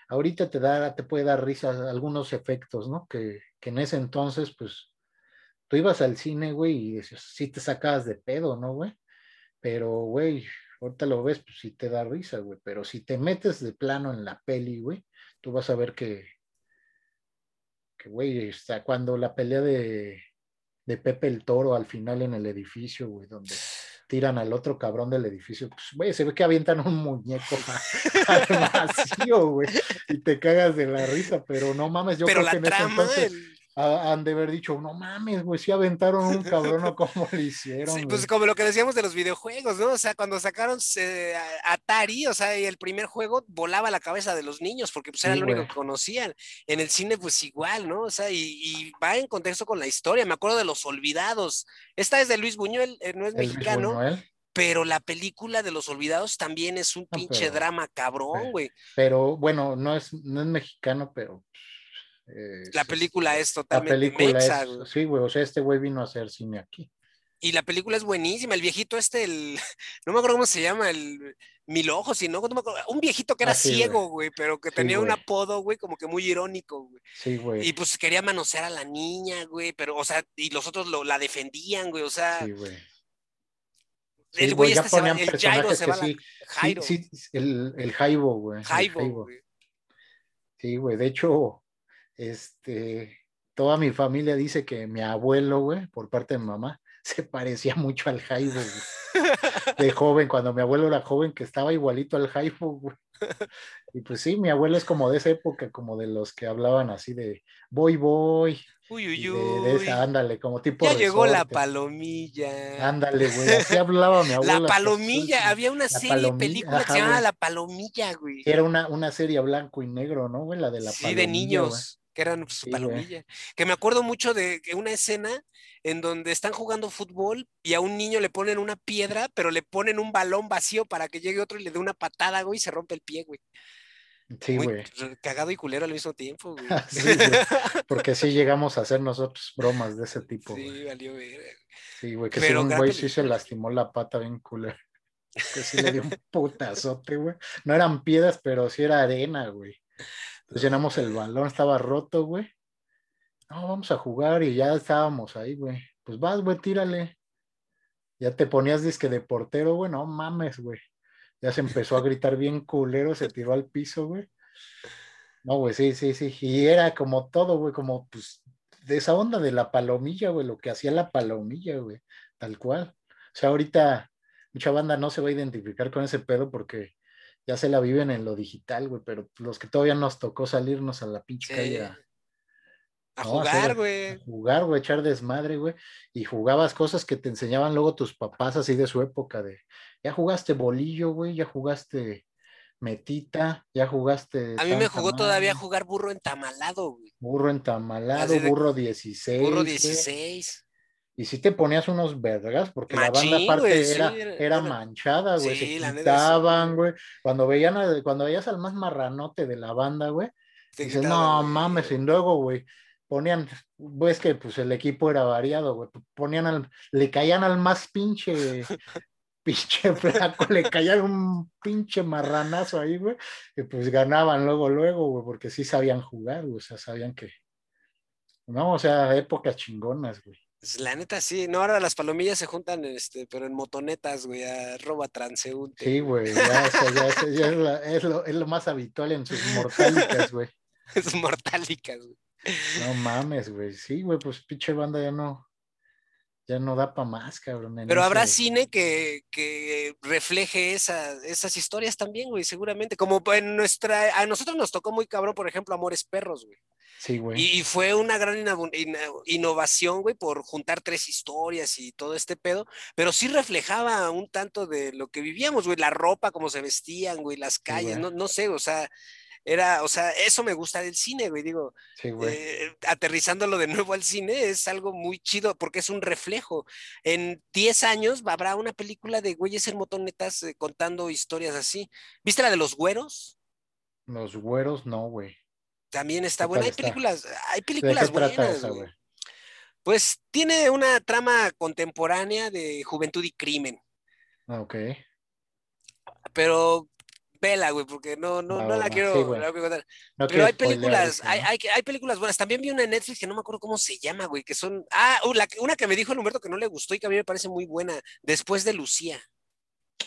ahorita te da, te puede dar risa algunos efectos, ¿no? Que, que en ese entonces, pues, tú ibas al cine, güey, y decías, sí te sacabas de pedo, ¿no, güey? Pero, güey, ahorita lo ves, pues sí te da risa, güey. Pero si te metes de plano en la peli, güey, tú vas a ver que, que, güey, está cuando la pelea de, de Pepe el Toro al final en el edificio, güey, donde tiran al otro cabrón del edificio, pues, güey, se ve que avientan un muñeco al vacío, güey, y te cagas de la risa, pero no mames, yo Pero creo que en ese entonces ha- han de haber dicho, no mames, güey, si aventaron un cabrón o cómo le hicieron, Sí, pues como lo que decíamos de los videojuegos, ¿no? O sea, cuando sacaron eh, Atari, o sea, y el primer juego volaba la cabeza de los niños porque pues era Sí, lo único que conocían. En el cine, pues igual, ¿no? O sea, y, y va en contexto con la historia. Me acuerdo de Los Olvidados. Esta es de Luis Buñuel, eh, no es Luis mexicano, Buñuel, pero la película de Los Olvidados también es un No, pinche pero- drama cabrón, güey. pero bueno, no es, no es mexicano, pero... eh, La película es La totalmente película mexa, es, güey. sí, güey, o sea, este güey vino a hacer cine aquí. Y la película es buenísima. El viejito este, el, no me acuerdo cómo se llama, el Mil Ojos, sino, no me acuerdo, un viejito que era Ah, sí, ciego, güey, pero que Sí, tenía un apodo, güey, como que muy irónico, güey. Sí, güey. Y pues quería manosear a la niña, güey, pero, o sea, y los otros lo, la defendían, güey, o sea, Sí, güey. el Sí, güey güey, ya este se va, el Jairo se va a la, Jairo, sí, el, el Jaibo, güey. el Jaibo. güey. Sí, güey. De hecho, este, toda mi familia dice que mi abuelo, güey, por parte de mi mamá, se parecía mucho al Jaibo, güey. De joven, cuando mi abuelo era joven, que estaba igualito al Jaibo, güey. Y pues sí, mi abuelo es como de esa época, como de los que hablaban así de voy, voy. Uy, y uy, de, de uy. esa, ándale, como tipo. Ya llegó la palomilla. Ándale, güey. Así hablaba mi abuelo. La palomilla, había una serie, palomilla, película que ajá, se llamaba. La Palomilla, güey. Era una, una serie blanco y negro, ¿no, güey? La de la sí, palomilla, de güey. Que eran su Sí, palomilla. Que me acuerdo mucho de una escena en donde están jugando fútbol y a un niño le ponen una piedra, pero le ponen un balón vacío para que llegue otro y le dé una patada, güey, y se rompe el pie, güey. Sí, Muy güey. cagado y culero al mismo tiempo, güey. Sí, güey. Porque sí llegamos a hacer nosotros bromas de ese tipo, güey. Sí, valió verga. Sí, güey. Que Pero sí, un güey sí se lastimó la pata bien culero. Que sí le dio un putazote, güey. No eran piedras, pero sí era arena, güey. Llenamos el balón, estaba roto, güey. No, vamos a jugar y ya estábamos ahí, güey. Pues vas, güey, tírale. Ya te ponías disque de portero, güey. No mames, güey. Ya se empezó a gritar bien culero, se tiró al piso, güey. No, güey, sí, sí, sí. Y era como todo, güey, como pues de esa onda de la palomilla, güey, lo que hacía la palomilla, güey, tal cual. O sea, ahorita mucha banda no se va a identificar con ese pedo porque ya se la viven en lo digital, güey, pero los que todavía nos tocó salirnos a la pinche Sí. calle a, A No, jugar, güey. a jugar, güey, echar desmadre, güey, y jugabas cosas que te enseñaban luego tus papás así de su época, de ya jugaste bolillo, güey, ya jugaste metita, ya jugaste. A mí me jugó todavía jugar burro entamalado, güey. Burro entamalado, de- burro 16. Burro güey, 16. Y si te ponías unos vergas, porque la banda aparte güey, era, era- era era- manchada, güey, Sí, se la neta, sí, quitaban, güey. güey. Cuando veían a- cuando veías al más marranote de la banda, güey, dices, quitaban, no güey. mames, y luego, güey, ponían, ves que pues el equipo era variado, güey, ponían al, le caían al más pinche, pinche flaco, le caían un pinche marranazo ahí, güey, y pues ganaban luego, luego, güey, porque sí sabían jugar, güey, o sea, sabían que, no, o sea, épocas chingonas, güey. Pues, la neta, sí. No, ahora las palomillas se juntan, este, pero en motonetas, güey, a roba transeúnte. Sí, güey, ya, es, lo, más habitual en sus mortálicas, güey. sus mortálicas, güey. No mames, güey. Sí, güey, pues pinche banda ya no, ya no da para más, cabrón. Pero habrá cine que, que refleje esas historias también, güey, seguramente. Como en nuestra, a nosotros nos tocó muy cabrón, por ejemplo, Amores Perros, güey. Sí, güey. Y, fue una gran innovación, güey, por juntar tres historias y todo este pedo, pero sí reflejaba un tanto de lo que vivíamos, güey, la ropa, cómo se vestían, güey, las calles, no, no sé, o sea, era, o sea, eso me gusta del cine, güey, digo, eh, aterrizándolo de nuevo al cine es algo muy chido porque es un reflejo. En 10 años habrá una película de güeyes en motonetas eh, contando historias así. ¿Viste la de los güeros? Los güeros, no, güey. También está buena. Hay películas, hay películas buenas. güey. Pues tiene una trama contemporánea de juventud y crimen. Ah, ok. Pero vela, güey, porque no, no, no, la quiero, contar. Pero hay películas, hay, hay, hay, películas buenas. También vi una en Netflix que no me acuerdo cómo se llama, güey, que son. Ah, una que me dijo el Humberto que no le gustó y que a mí me parece muy buena. Después de Lucía.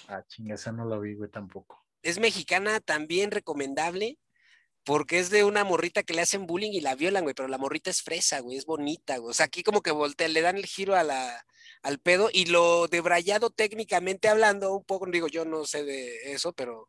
Ah, chinga, esa no la vi, güey, tampoco. Es mexicana, también recomendable porque es de una morrita que le hacen bullying y la violan, güey, pero la morrita es fresa, güey, es bonita, güey. O sea, aquí como que voltea, le dan el giro a la, al pedo y lo debrayado técnicamente hablando, un poco, digo, yo no sé de eso, pero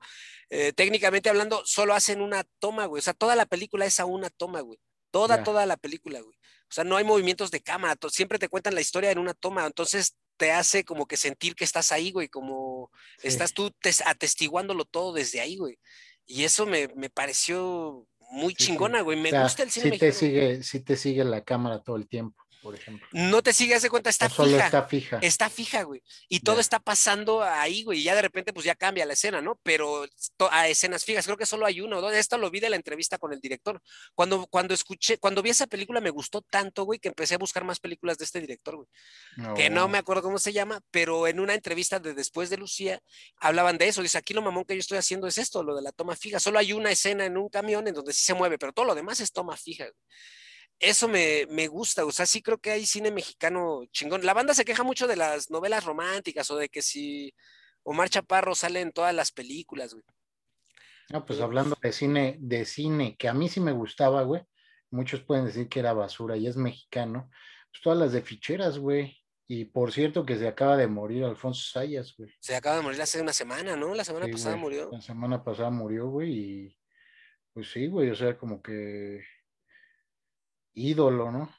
eh, técnicamente hablando, solo hacen una toma, güey. O sea, toda la película es a una toma, güey. Toda, toda la película, güey. O sea, no hay movimientos de cámara, siempre te cuentan la historia en una toma, entonces te hace como que sentir que estás ahí, güey, como estás tú atestiguándolo todo desde ahí, güey. Y eso me, me pareció muy chingona, güey. Me gusta el cine. Sí te, sigue, sí te sigue la cámara todo el tiempo por ejemplo. No te sigue, de cuenta, está solo fija. está fija. Está fija, güey. Y todo está pasando ahí, güey. Y ya de repente, pues ya cambia la escena, ¿no? Pero a escenas fijas, creo que solo hay uno o dos. Esto lo vi de la entrevista con el director. Cuando, cuando escuché, cuando vi esa película me gustó tanto, güey, que empecé a buscar más películas de este director, güey. Que no me acuerdo cómo se llama, pero en una entrevista de después de Lucía hablaban de eso. Dice, aquí lo mamón que yo estoy haciendo es esto, lo de la toma fija. Solo hay una escena en un camión en donde sí se mueve, pero todo lo demás es toma fija. Güey eso me, gusta, o sea, sí creo que hay cine mexicano chingón. La banda se queja mucho de las novelas románticas o de que si Omar Chaparro sale en todas las películas, güey. No, pues hablando de cine, de cine, que a mí sí me gustaba, güey. Muchos pueden decir que era basura y es mexicano. Pues todas las de ficheras, güey. Y por cierto que se acaba de morir Alfonso Sayas, güey. Se acaba de morir hace una semana, ¿no? La semana pasada murió. La semana pasada murió, güey, y pues sí, güey, o sea, como que ídolo, ¿no?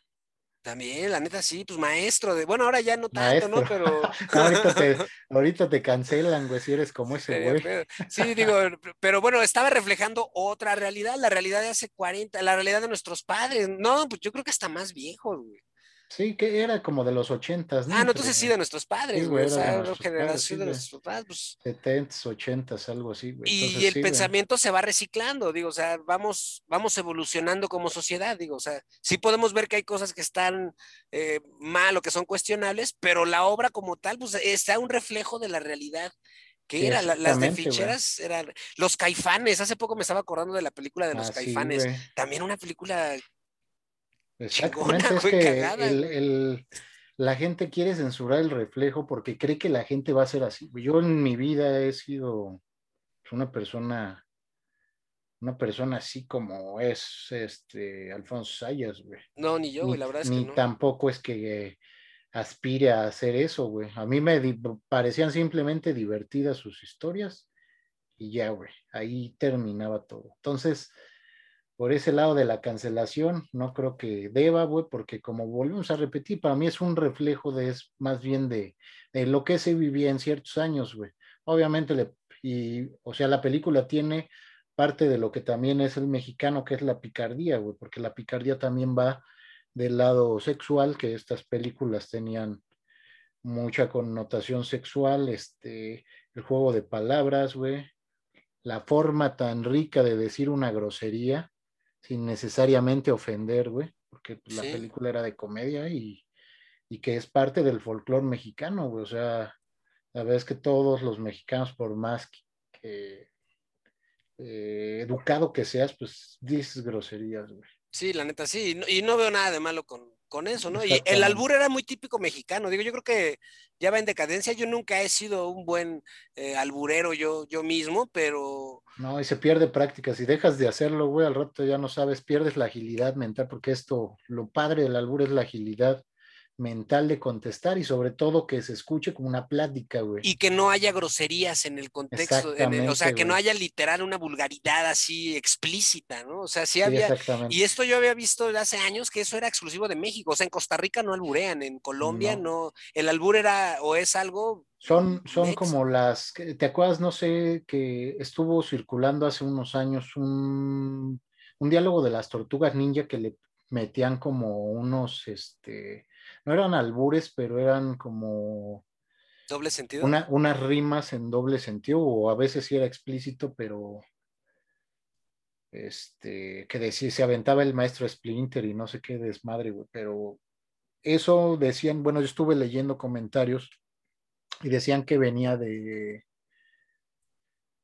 También, la neta, sí, pues maestro de, bueno, ahora ya no tanto, ¿no? Pero. ahorita, te, cancelan, güey, si eres como ese güey. sí, digo, pero bueno, estaba reflejando otra realidad, la realidad de hace 40, la realidad de nuestros padres. No, pues yo creo que hasta más viejos, güey. Sí, que era como de los ochentas, ¿no? Ah, no, entonces sí, de nuestros padres, güey. o sea, de generación de nuestros padres, pues. Setentas, ochentas, algo así, güey. Y, el pensamiento se va reciclando, digo, o sea, vamos, vamos evolucionando como sociedad, digo, o sea, sí podemos ver que hay cosas que están eh, mal o que son cuestionables, pero la obra como tal, pues está un reflejo de la realidad que era las de ficheras eran los caifanes hace poco me estaba acordando de la película de los ah, caifanes también una película Exactamente, es que la gente quiere censurar el reflejo porque cree que la gente va a ser así. Yo en mi vida he sido una persona, una persona así como es este Alfonso Sayas, güey. No, ni yo, güey, la verdad es que no. tampoco es que aspire a hacer eso, güey. A mí me parecían simplemente divertidas sus historias y ya, güey, ahí terminaba todo. Entonces, por ese lado de la cancelación, no creo que deba, güey, porque como volvemos a repetir, para mí es un reflejo de, es más bien de, lo que se vivía en ciertos años, güey. Obviamente, y, o sea, la película tiene parte de lo que también es el mexicano, que es la picardía, güey, porque la picardía también va del lado sexual, que estas películas tenían mucha connotación sexual, este, el juego de palabras, güey, la forma tan rica de decir una grosería, sin necesariamente ofender, güey, porque la película era de comedia y, que es parte del folclore mexicano, güey. O sea, la verdad es que todos los mexicanos, por más que, eh, educado que seas, pues dices groserías, güey. Sí, la neta, sí. Y no, veo nada de malo con, con eso, ¿no? Y el albur era muy típico mexicano. Digo, yo creo que ya va en decadencia. Yo nunca he sido un buen eh, alburero yo, yo mismo, pero. No, y se pierde práctica. Si dejas de hacerlo, güey, al rato ya no sabes, pierdes la agilidad mental, porque esto, lo padre del albur es la agilidad mental de contestar y sobre todo que se escuche como una plática, güey. Y que no haya groserías en el contexto, o sea, que no haya literal una vulgaridad así explícita, ¿no? O sea, sí había... y esto yo había visto hace años que eso era exclusivo de México, o sea, en Costa Rica no alburean, en Colombia no, el albur era o es algo... Son, son como las, ¿te acuerdas? No sé, que estuvo circulando hace unos años un, un diálogo de las tortugas ninja que le metían como unos, este, no eran albures, pero eran como... ¿Doble sentido? unas rimas en doble sentido, o a veces sí era explícito, pero este, que decía, se aventaba el maestro Splinter y no sé qué desmadre, güey, pero eso decían, bueno, yo estuve leyendo comentarios y decían que venía de,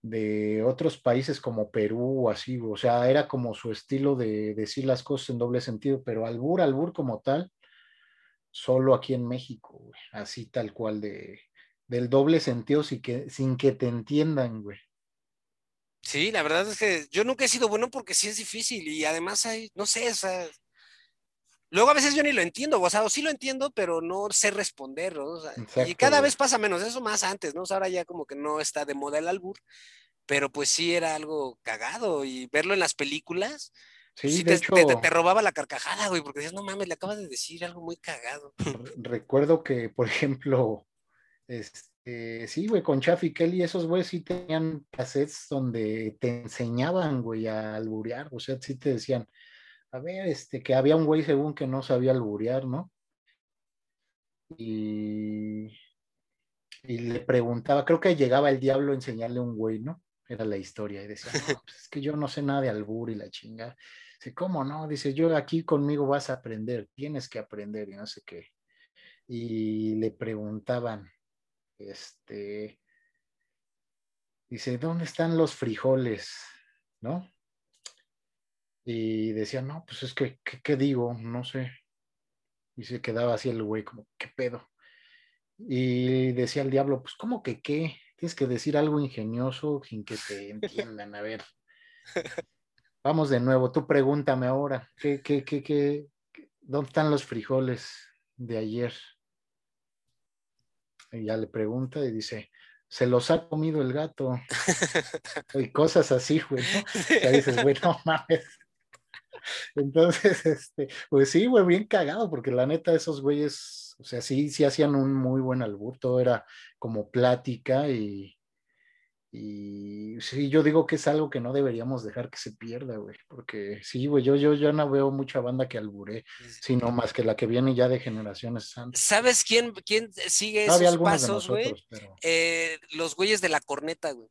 de otros países como Perú o así, o sea, era como su estilo de decir las cosas en doble sentido, pero albur, albur como tal, solo aquí en México, güey, así tal cual de, del doble sentido sin que, sin que te entiendan, güey. Sí, la verdad es que yo nunca he sido bueno porque sí es difícil y además hay, no sé, o sea, luego a veces yo ni lo entiendo, o sea, o sí lo entiendo, pero no sé responder, ¿no? y cada vez pasa menos, eso más antes, ¿no? O sea, ahora ya como que no está de moda el albur, pero pues sí era algo cagado y verlo en las películas, Sí, de te, hecho, te, robaba la carcajada, güey, porque decías, no mames, le acabas de decir algo muy cagado. Recuerdo que, por ejemplo, este, sí, güey, con Chaffy Kelly, esos güeyes sí tenían cassettes donde te enseñaban, güey, a alburear, o sea, sí te decían, a ver, este, que había un güey según que no sabía alburear, ¿no? Y, y le preguntaba, creo que llegaba el diablo a enseñarle a un güey, ¿no? Era la historia, y decía, no, pues es que yo no sé nada de albur y la chinga. Dice, ¿cómo no? Dice, yo aquí conmigo vas a aprender, tienes que aprender y no sé qué. Y le preguntaban, este, dice, ¿dónde están los frijoles? ¿No? Y decía, no, pues es que, ¿qué, digo? No sé. Y se quedaba así el güey, como, ¿qué pedo? Y decía el diablo, pues, ¿cómo que qué? Tienes que decir algo ingenioso sin que te entiendan. A ver, Vamos de nuevo, tú pregúntame ahora, ¿qué, qué, qué, qué, dónde están los frijoles de ayer? Y ya le pregunta y dice, se los ha comido el gato. y cosas así, güey, ¿no? Ya dices, güey, no mames. Entonces, este, pues sí, güey, bien cagado, porque la neta, esos güeyes, o sea, sí, sí hacían un muy buen albur, todo era como plática y, y sí, yo digo que es algo que no deberíamos dejar que se pierda, güey, porque sí, güey, yo, yo, yo no veo mucha banda que albure, sino más que la que viene ya de generaciones antes. ¿Sabes quién, quién sigue esos pasos, güey? Eh, los güeyes de la corneta, güey.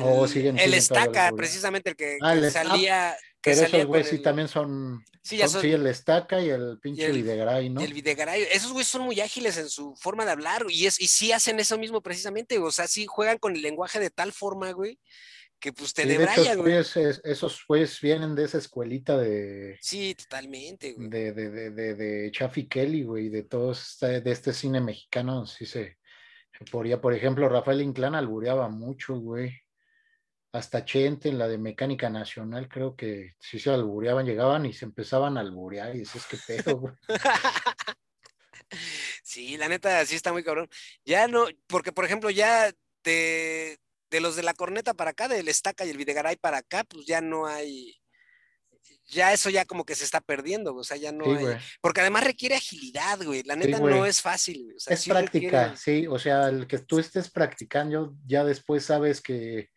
Oh, el, el estaca, precisamente el que, ah, salía. Que pero esos güeyes sí también son. Sí, ya son, sí, el estaca y el pinche Videgaray, ¿no? Y el Videgaray. Esos güeyes son muy ágiles en su forma de hablar y, es, y sí hacen eso mismo precisamente. O sea, sí juegan con el lenguaje de tal forma, güey, que pues te sí, güey. esos güeyes vienen de esa escuelita de. Sí, totalmente, güey. De, de, de, de, de Chaffy Kelly, güey, de todos, de este cine mexicano, sí se. Por, por ejemplo, Rafael Inclán albureaba mucho, güey hasta Chente, en la de Mecánica Nacional, creo que si se albureaban, llegaban y se empezaban a alburear y dices, que pedo, güey. Sí, la neta, sí está muy cabrón. Ya no, porque por ejemplo, ya de, los de la corneta para acá, del estaca y el videgaray para acá, pues ya no hay, ya eso ya como que se está perdiendo, o sea, ya no hay, porque además requiere agilidad, güey, la neta no es fácil. es práctica, sí, o sea, el que tú estés practicando, ya después sabes que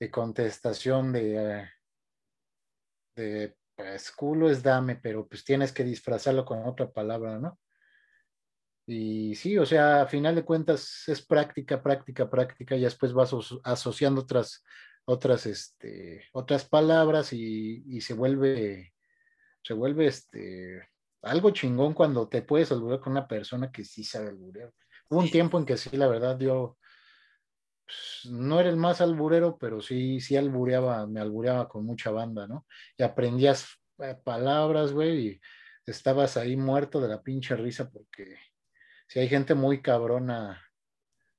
de contestación de, de pues culo es dame, pero pues tienes que disfrazarlo con otra palabra, ¿no? Y sí, o sea, a final de cuentas es práctica, práctica, práctica, y después vas asociando otras, otras, este, otras palabras y, y se vuelve, se vuelve este, algo chingón cuando te puedes alburear con una persona que sí sabe alburear. Hubo un tiempo en que sí, la verdad, yo pues, no era el más alburero, pero sí, sí albureaba, me albureaba con mucha banda, ¿no? Y aprendías eh, palabras, güey, y estabas ahí muerto de la pinche risa porque si hay gente muy cabrona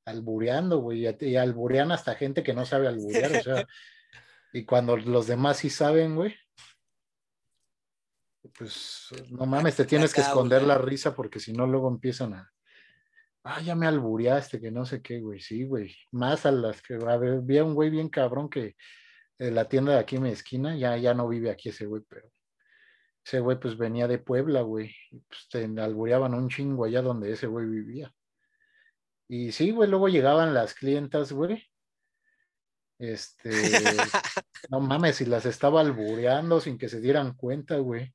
albureando, güey, y alburean hasta gente que no sabe alburear, o sea, y cuando los demás sí saben, güey, pues no mames, te tienes que esconder la risa porque si no luego empiezan a, ah, ya me albureaste, que no sé qué, güey, sí, güey, más a las que, a ver, había un güey bien cabrón que en la tienda de aquí en mi esquina, ya, ya no vive aquí ese güey, pero ese güey pues venía de Puebla, güey, y pues te albureaban un chingo allá donde ese güey vivía. Y sí, güey, luego llegaban las clientas, güey. Este, no mames, si las estaba albureando sin que se dieran cuenta, güey.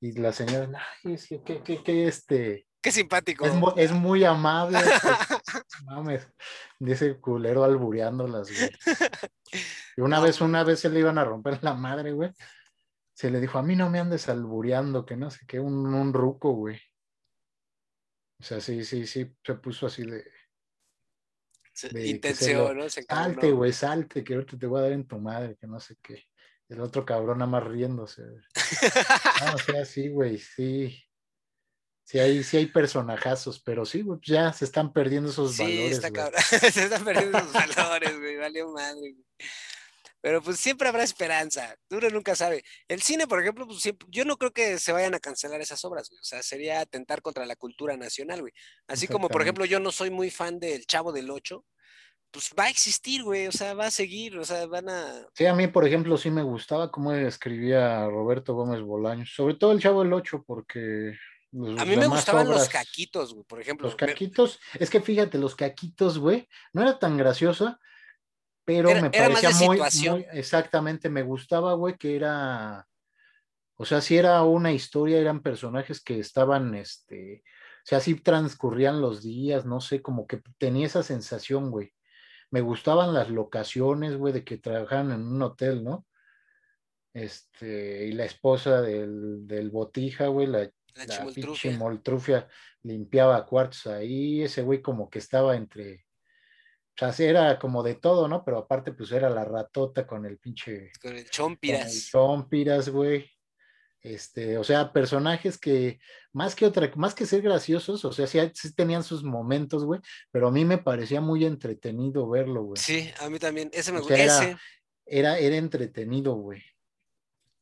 Y la señora, ay, es que, que, que, este. Qué simpático. Es, muy amable. Pues, mames, dice culero albureándolas, güey. Y una vez, una vez se le iban a romper la madre, güey. Se le dijo, a mí no me andes albureando, que no sé qué, un, un ruco, güey. O sea, sí, sí, sí, se puso así de. intención, ¿no? salte, güey, salte, que ahorita te voy a dar en tu madre, que no sé qué. El otro cabrón nada más riéndose. no, o sea, sí, güey, sí. Sí hay, sí hay personajazos, pero sí, güey, pues ya se están perdiendo esos sí, valores. Está cabrón. se están perdiendo esos valores, güey, valió madre. Güey. Pero pues siempre habrá esperanza, uno nunca sabe. El cine, por ejemplo, pues siempre, yo no creo que se vayan a cancelar esas obras, güey. O sea, sería atentar contra la cultura nacional, güey. Así como, por ejemplo, yo no soy muy fan del Chavo del Ocho, pues va a existir, güey, o sea, va a seguir, o sea, van a... Sí, a mí, por ejemplo, sí me gustaba cómo escribía Roberto Gómez Bolaños, sobre todo el Chavo del Ocho, porque... a mí me gustaban los caquitos, güey, por ejemplo. Los caquitos, es que fíjate, los caquitos, güey, no era tan graciosa, pero me parecía muy, muy, exactamente, me gustaba, güey, que era, o sea, si era una historia, eran personajes que estaban, este, o sea, así transcurrían los días, no sé, como que tenía esa sensación, güey me gustaban las locaciones, güey, de que trabajaban en un hotel, ¿no? Este, y la esposa del, del botija, güey, la, la, moltrufia limpiaba cuartos ahí, ese güey como que estaba entre, o sea, era como de todo, ¿no? Pero aparte, pues era la ratota con el pinche. Con el chompiras. Con el chompiras, güey. Este, o sea, personajes que más que otra, más que ser graciosos, o sea, sí, tenían sus momentos, güey, pero a mí me parecía muy entretenido verlo, güey. Sí, a mí también, ese me gustó. Era, era, era, entretenido, güey.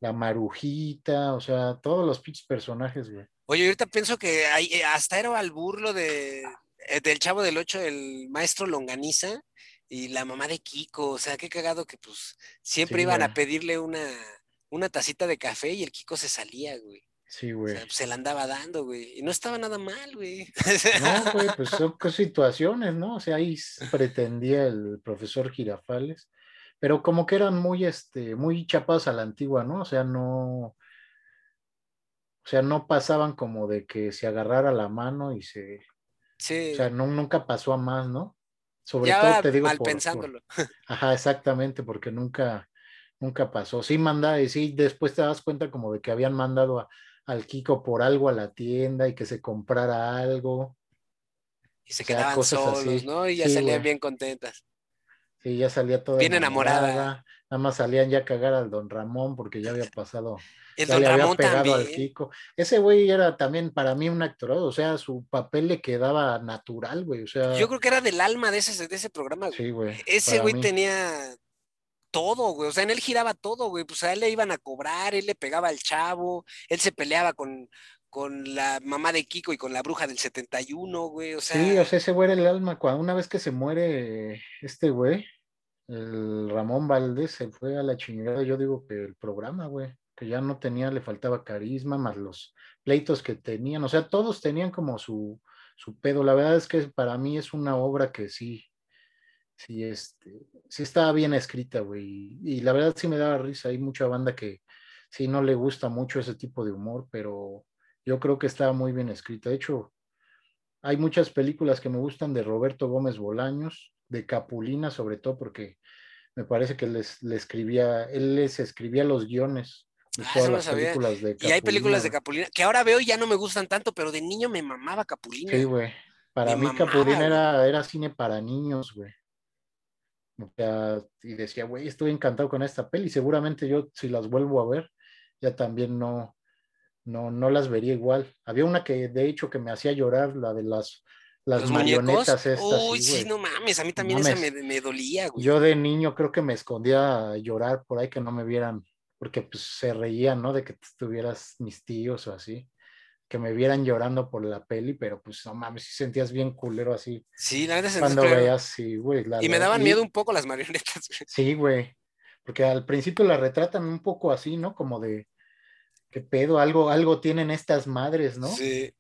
La marujita, o sea, todos los pinches personajes, güey. Oye, ahorita pienso que hay, eh, hasta era al burlo de, eh, del Chavo del Ocho, el maestro Longaniza y la mamá de Kiko, o sea, qué cagado que pues siempre iban a pedirle una una tacita de café y el Kiko se salía, güey. Sí, güey. se la andaba dando, güey. Y no estaba nada mal, güey. No, güey, pues son situaciones, ¿no? O sea, ahí pretendía el profesor Girafales, pero como que eran muy, este, muy chapados a la antigua, ¿no? O sea, no, o sea, no pasaban como de que se agarrara la mano y se, sí. o sea, no, nunca pasó a más, ¿no? Sobre todo te digo mal pensándolo. ajá, exactamente, porque nunca, nunca pasó. Sí, manda, y sí, después te das cuenta como de que habían mandado al Kiko por algo a la tienda y que se comprara algo. Y se quedaban solos, ¿no? Y ya salían bien contentas. Sí, ya salía todo. Bien enamorada. Nada más salían ya a cagar al don Ramón porque ya había pasado. El don Ramón pegado al Kiko. Ese güey era también para mí un actor, o sea, su papel le quedaba natural, güey. O sea. Yo creo que era del alma de ese, de ese programa, Sí, güey. Ese güey tenía todo, güey. O sea, en él giraba todo, güey. Pues a él le iban a cobrar, él le pegaba al chavo, él se peleaba con, con la mamá de Kiko y con la bruja del 71, güey. O sea. Sí, o sea, ese güey era el alma. Cuando una vez que se muere este güey, el Ramón Valdés se fue a la chingada. Yo digo que el programa, güey, que ya no tenía, le faltaba carisma, más los pleitos que tenían. O sea, todos tenían como su, su pedo. La verdad es que para mí es una obra que sí, sí, este, sí estaba bien escrita, güey. Y la verdad sí me daba risa. Hay mucha banda que sí no le gusta mucho ese tipo de humor, pero yo creo que estaba muy bien escrita. De hecho, hay muchas películas que me gustan de Roberto Gómez Bolaños, de Capulina sobre todo, porque me parece que les, le escribía, él les escribía los guiones. De ah, todas las películas de Capulina. Y hay películas de Capulina que ahora veo y ya no me gustan tanto, pero de niño me mamaba Capulina. Sí, güey. Para mí Capulina era, era cine para niños, güey. O sea, y decía, güey, estoy encantado con esta peli. Seguramente yo, si las vuelvo a ver, ya también no, no, no las vería igual. Había una que de hecho que me hacía llorar, la de las, las Los marionetas muñecos. estas. Uy, sí, no mames, a mí también esa me, me dolía, güey. Yo de niño creo que me escondía a llorar por ahí que no me vieran, porque pues se reían, ¿no? De que estuvieras mis tíos o así, que me vieran llorando por la peli, pero pues no mames, si sentías bien culero así Sí, la se cuando veías, sí, güey. la- Y me la- daban y- miedo un poco las marionetas, güey. Sí, güey, porque al principio la retratan un poco así, ¿no? Como de, ¿qué pedo? Algo, algo tienen estas madres, ¿no? Sí.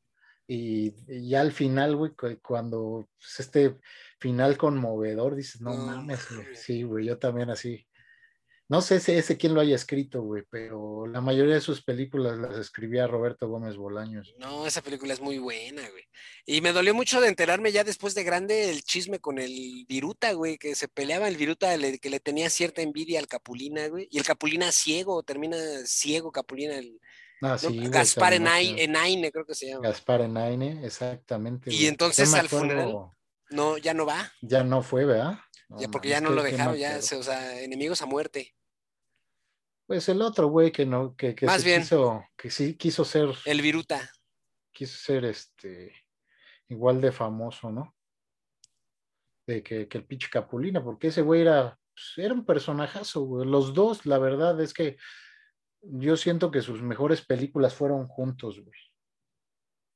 Y, y ya al final, güey, cu- cuando pues, este final conmovedor, dices, no, No mames, güey. Sí, güey, yo también así. No sé ese, ese quién lo haya escrito, güey, pero la mayoría de sus películas las escribía Roberto Gómez Bolaños. No, esa película es muy buena, güey. Y me dolió mucho de enterarme ya después de grande el chisme con el Viruta, güey, que se peleaba el Viruta, le- que le tenía cierta envidia al Capulina, güey. Y el Capulina ciego, termina ciego Capulina, el Ah, Gaspar acuerdo. Enaine, creo que se llama. Gaspar Enaine, exactamente. Y güey. entonces al funeral, No, ya no va, Ya no fue, ¿verdad? No ya porque ya no lo dejaron, ya, o sea, enemigos a muerte. Pues el otro güey que no, que, que Más bien. quiso, que sí quiso ser, El Viruta. quiso ser este igual de famoso, ¿no? De que, que el pinche Capulina, porque ese güey era, pues, era un personajazo, güey. Los dos, la verdad es que yo siento que sus mejores películas fueron juntos, güey.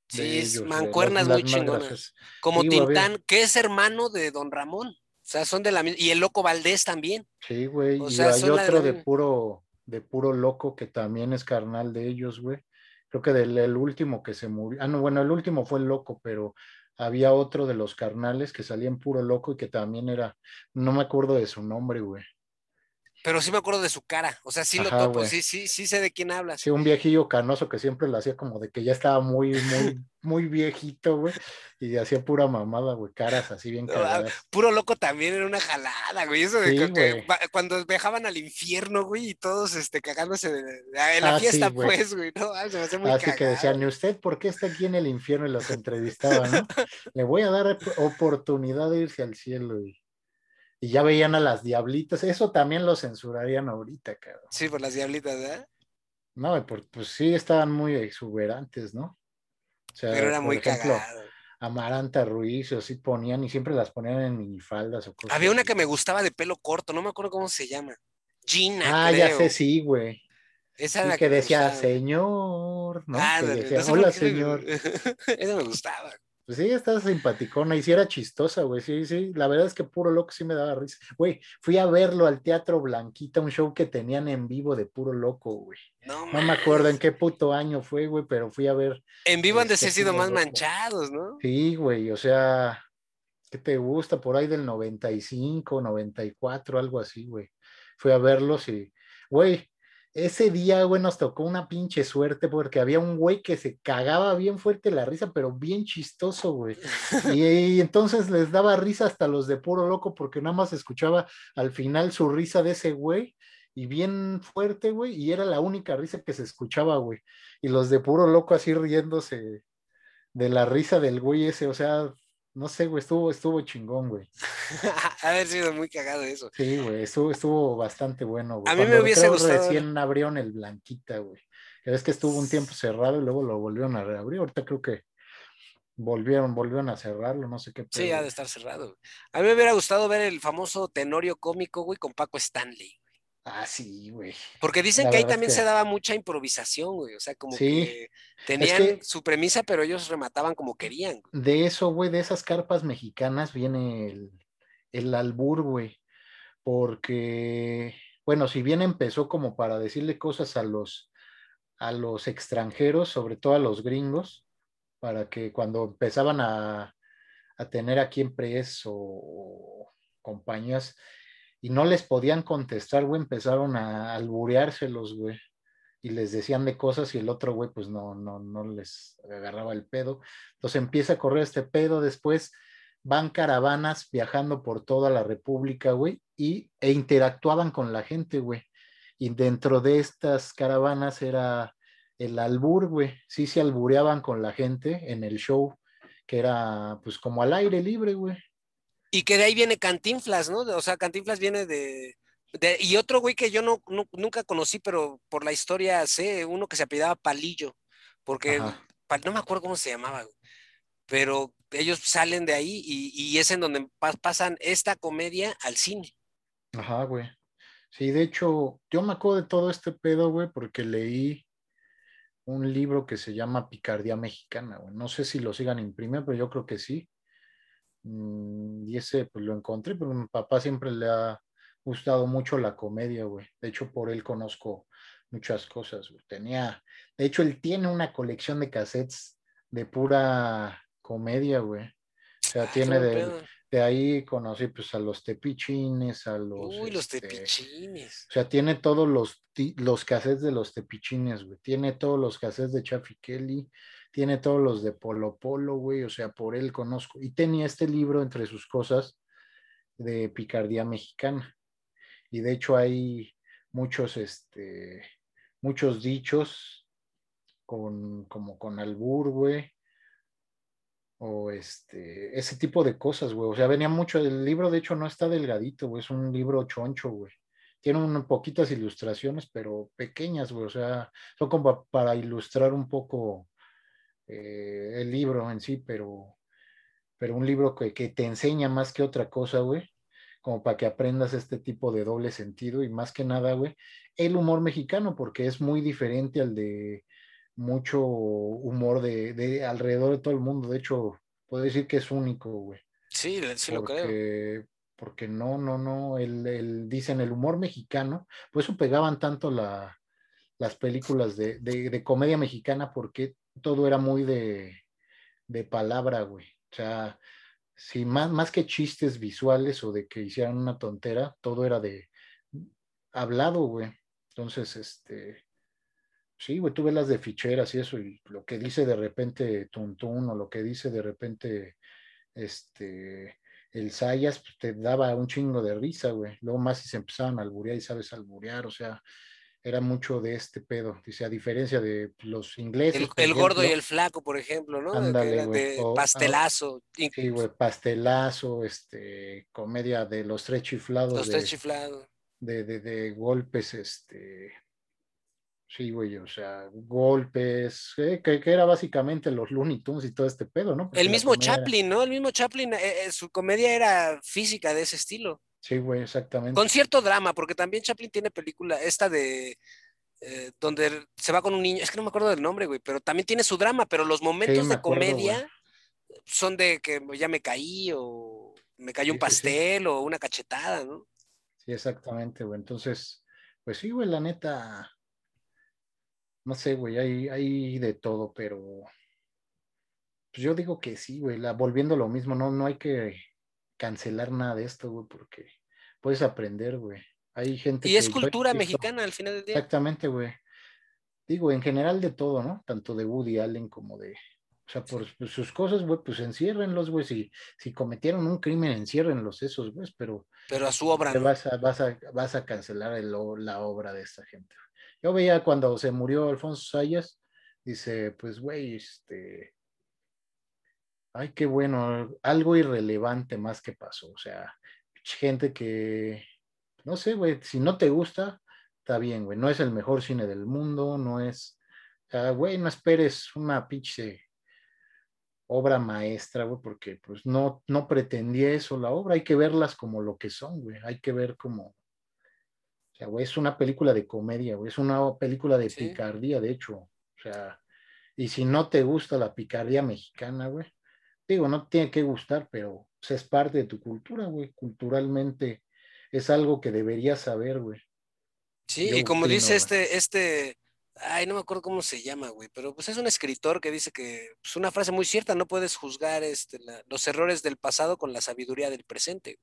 Sí, ellos, mancuernas las- muy las chingonas. Como Sí, güey, Tintán, que es hermano de Don Ramón. O sea, son de la misma. Y el Loco Valdés también. Sí, güey. O y sea, hay de otro de puro, de puro loco que también es carnal de ellos, güey. Creo que del el último que se murió. Ah, no, bueno, el último fue el loco, pero había otro de los carnales que salía en puro loco y que también era, no me acuerdo de su nombre, güey. Pero sí me acuerdo de su cara. O sea, sí lo topo. güey. Sí, sí, sí sé de quién hablas. Sí, un viejillo canoso que siempre lo hacía como de que ya estaba muy, muy, muy viejito, güey. Y hacía pura mamada, güey. Caras así bien No, cagadas. Puro loco también era una jalada, güey. Eso de Sí, que- güey. cuando viajaban al infierno, güey, y todos este, cagándose de, en la Ah, sí, fiesta, güey. pues, güey. No, ah, se me hace muy Así que decían, ¿y usted por qué está aquí en el infierno? Y los entrevistaba, ¿no? Le voy a dar op- oportunidad de irse al cielo. Y, y ya veían a las diablitas. Eso también lo censurarían ahorita, cabrón. Sí, por las diablitas, ¿verdad? No, por- pues sí, estaban muy exuberantes, ¿no? O sea, Pero era por muy ejemplo, cagado. Amaranta Ruiz, o así ponían, y siempre las ponían en minifaldas o cosas. Había una que me gustaba de pelo corto, no me acuerdo cómo se llama. Gina, Ah, ya sé, sí, güey. Esa Sí, era la que decía, señor, ¿no? Que Ándale, decía, no sé hola, qué me- señor. Esa me gustaba. Pues sí, estaba simpaticona y sí era chistosa, güey. Sí, sí, la verdad es que puro loco sí me daba risa. Güey, fui a verlo al Teatro Blanquita, un show que tenían en vivo de puro loco, güey. No, No me acuerdo en qué puto año fue, güey, pero fui a ver. En vivo han de Este, ser sido más loco. manchados, ¿no? Sí, güey, o sea, ¿qué te gusta? Por ahí del 95, 94, algo así, güey. Fui a verlos y, güey, ese día, güey, nos tocó una pinche suerte porque había un güey que se cagaba bien fuerte la risa, pero bien chistoso, güey. Y, y entonces les daba risa hasta los de puro loco porque nada más escuchaba al final su risa de ese güey y bien fuerte, güey, y era la única risa que se escuchaba, güey. Y los de puro loco así riéndose de la risa del güey ese, o sea, no sé, güey, estuvo, estuvo chingón, güey. haber sido muy cagado eso. Sí, güey, estuvo, estuvo bastante bueno, güey. A mí me Cuando hubiese creo gustado- Recién abrieron el Blanquita, güey. Es que estuvo un tiempo cerrado y luego lo volvieron a reabrir. Ahorita creo que volvieron, volvieron a cerrarlo, no sé qué. Sí, pedo, ha de estar cerrado. güey. A mí me hubiera gustado ver el famoso tenorio cómico, güey, con Paco Stanley. Ah, sí, güey. Porque dicen La que ahí también que- se daba mucha improvisación, güey. O sea, como Sí. que tenían que- su premisa, pero ellos remataban como querían. güey. De eso, güey, de esas carpas mexicanas viene el, el albur, güey. Porque, bueno, si bien empezó como para decirle cosas a los, a los extranjeros, sobre todo a los gringos, para que cuando empezaban a, a tener aquí empresas o, o compañías y no les podían contestar, güey, empezaron a albureárselos, güey. Y les decían de cosas y el otro, güey, pues no, no, no les agarraba el pedo. Entonces empieza a correr este pedo, después van caravanas viajando por toda la República, güey, e interactuaban con la gente, güey. Y dentro de estas caravanas era el albur, güey. Sí se albureaban con la gente en el show, que era pues como al aire libre, güey. Y que de ahí viene Cantinflas, ¿no? O sea, Cantinflas viene de. de- y otro güey que yo no, nu- nunca conocí, pero por la historia sé, uno que se apellidaba Palillo. porque no me acuerdo cómo se llamaba, pero ellos salen de ahí y, es en donde pasan esta comedia al cine. Ajá, güey. Sí, de hecho, yo me acuerdo de todo este pedo, güey, porque leí un libro que se llama Picardía Mexicana, güey. No sé si lo sigan imprimiendo, pero yo creo que sí. Mm, y ese, pues lo encontré, porque mi papá siempre le ha gustado mucho la comedia, güey. De hecho, por él conozco muchas cosas, güey. Tenía, de hecho, él tiene una colección de cassettes de pura comedia, güey. O sea, tiene de, de, ahí conocí pues a los tepichines, a los... Uy, los este, tepichines. O sea, tiene todos los, los cassettes de los tepichines, güey. Tiene todos los cassettes de Chaffy Kelly, tiene todos los de Polo Polo, güey. O sea, por él conozco. Y tenía este libro entre sus cosas de picardía mexicana. Y de hecho hay muchos, este, muchos dichos con, como con albur, güey o este, ese tipo de cosas, güey. O sea, venía mucho, el libro de hecho no está delgadito, güey, es un libro choncho, güey. Tiene unas poquitas ilustraciones, pero pequeñas, güey. O sea, son como para ilustrar un poco eh, el libro en sí, pero, pero un libro que, que te enseña más que otra cosa, güey. Como para que aprendas este tipo de doble sentido y más que nada, güey, el humor mexicano, porque es muy diferente al de, mucho humor de, alrededor de todo el mundo. De hecho, puedo decir que es único, güey. Sí, sí lo creo. Porque no, no, no, el, dicen el humor mexicano, por eso pegaban tanto la, las películas de, de, comedia mexicana, porque todo era muy de, de palabra, güey. O sea, si más, más que chistes visuales o de que hicieran una tontera, todo era de hablado, güey. Entonces, este, Sí, güey, tú ves las de ficheras y eso, y lo que dice de repente Tuntún o lo que dice de repente este el Sayas, pues te daba un chingo de risa, güey. Luego más si se empezaban a alburear y sabes alburear, o sea, era mucho de este pedo. Dice, a diferencia de los ingleses. El, gordo y el flaco, por ejemplo, ¿no? Ándale, de, ah, pastelazo. sí, güey, pastelazo, este, comedia de los tres chiflados. Los tres chiflados. De, de, de, golpes, este, Sí, güey, o sea, golpes, que, era básicamente los Looney Tunes y todo este pedo, ¿no? el mismo Chaplin, ¿no? El mismo Chaplin, eh, eh, su comedia era física de ese estilo. Sí, güey, exactamente. Con cierto drama, porque también Chaplin tiene película, esta de eh, donde se va con un niño, es que no me acuerdo del nombre, güey, pero también tiene su drama, pero los momentos de comedia son de que ya me caí o me cayó un pastel o una cachetada, ¿no? Sí, exactamente, güey. Entonces, pues sí, güey, la neta no sé, güey, hay, hay de todo, pero pues yo digo que sí, güey, la, volviendo a lo mismo, no, no hay que cancelar nada de esto, güey, porque puedes aprender, güey. Hay gente y es cultura mexicana al final del día. Exactamente, güey. Digo, en general de todo, ¿no? Tanto de Woody Allen como de, o sea, por, sus cosas, güey, pues enciérrenlos, güey. Si, si cometieron un crimen, enciérrenlos esos, güey, pero. Pero a su obra. Vas, a, vas, a, vas a cancelar la obra de esta gente. Yo veía cuando se murió Alfonso Sayas, dice, pues, güey, este, ay, qué bueno, algo irrelevante más que pasó. O sea, gente que, no sé, güey, si no te gusta, está bien, güey, no es el mejor cine del mundo, no es, güey, no esperes una pinche obra maestra, güey, porque pues no, no pretendía eso la obra, hay que verlas como lo que son, güey, hay que ver como es una película de comedia, güey, es una película de picardía, de hecho. O sea, y si no te gusta la picardía mexicana, güey, digo, no tiene que gustar, pero es parte de tu cultura, güey. Culturalmente es algo que deberías saber, güey. Sí, y como dice este, este, ay, no me acuerdo cómo se llama, güey, pero pues es un escritor que dice que, es pues, una frase muy cierta, no puedes juzgar este, los errores del pasado con la sabiduría del presente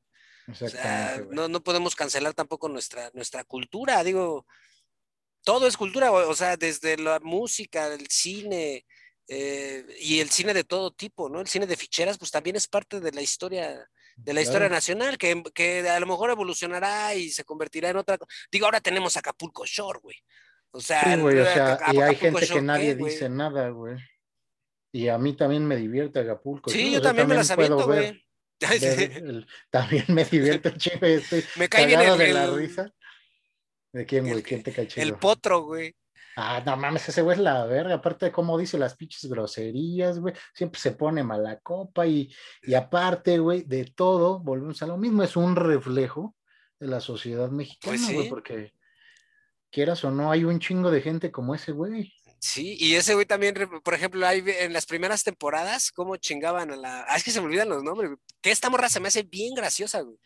no, no, podemos cancelar tampoco nuestra, nuestra cultura, digo, todo es cultura, o, sea, desde la música, el cine eh, y el cine de todo tipo, ¿no? El cine de ficheras, pues también es parte de la historia, de la historia nacional, que, que, a lo mejor evolucionará y se convertirá en otra. Digo, ahora tenemos Acapulco Shore, güey. O sea, y hay gente que nadie dice nada, güey. Y a mí también me divierte Acapulco. Sí, yo también, me las aviento, güey. también me divierto chido, estoy me cae bien el, de la risa. ¿De quién, güey? ¿Quién te cae chido? El potro, güey. Ah, no mames, ese güey es la verga. Aparte de cómo dice las pinches groserías, güey. Siempre se pone mala copa y, y aparte, güey, de todo, volvemos a lo mismo. Es un reflejo de la sociedad mexicana, Pues güey, sí. porque quieras o no, hay un chingo de gente como ese güey. Sí, y ese güey también, por ejemplo, hay en las primeras temporadas, cómo chingaban a la. Ah, es que se me olvidan los nombres, güey. Que esta morra se me hace bien graciosa, güey.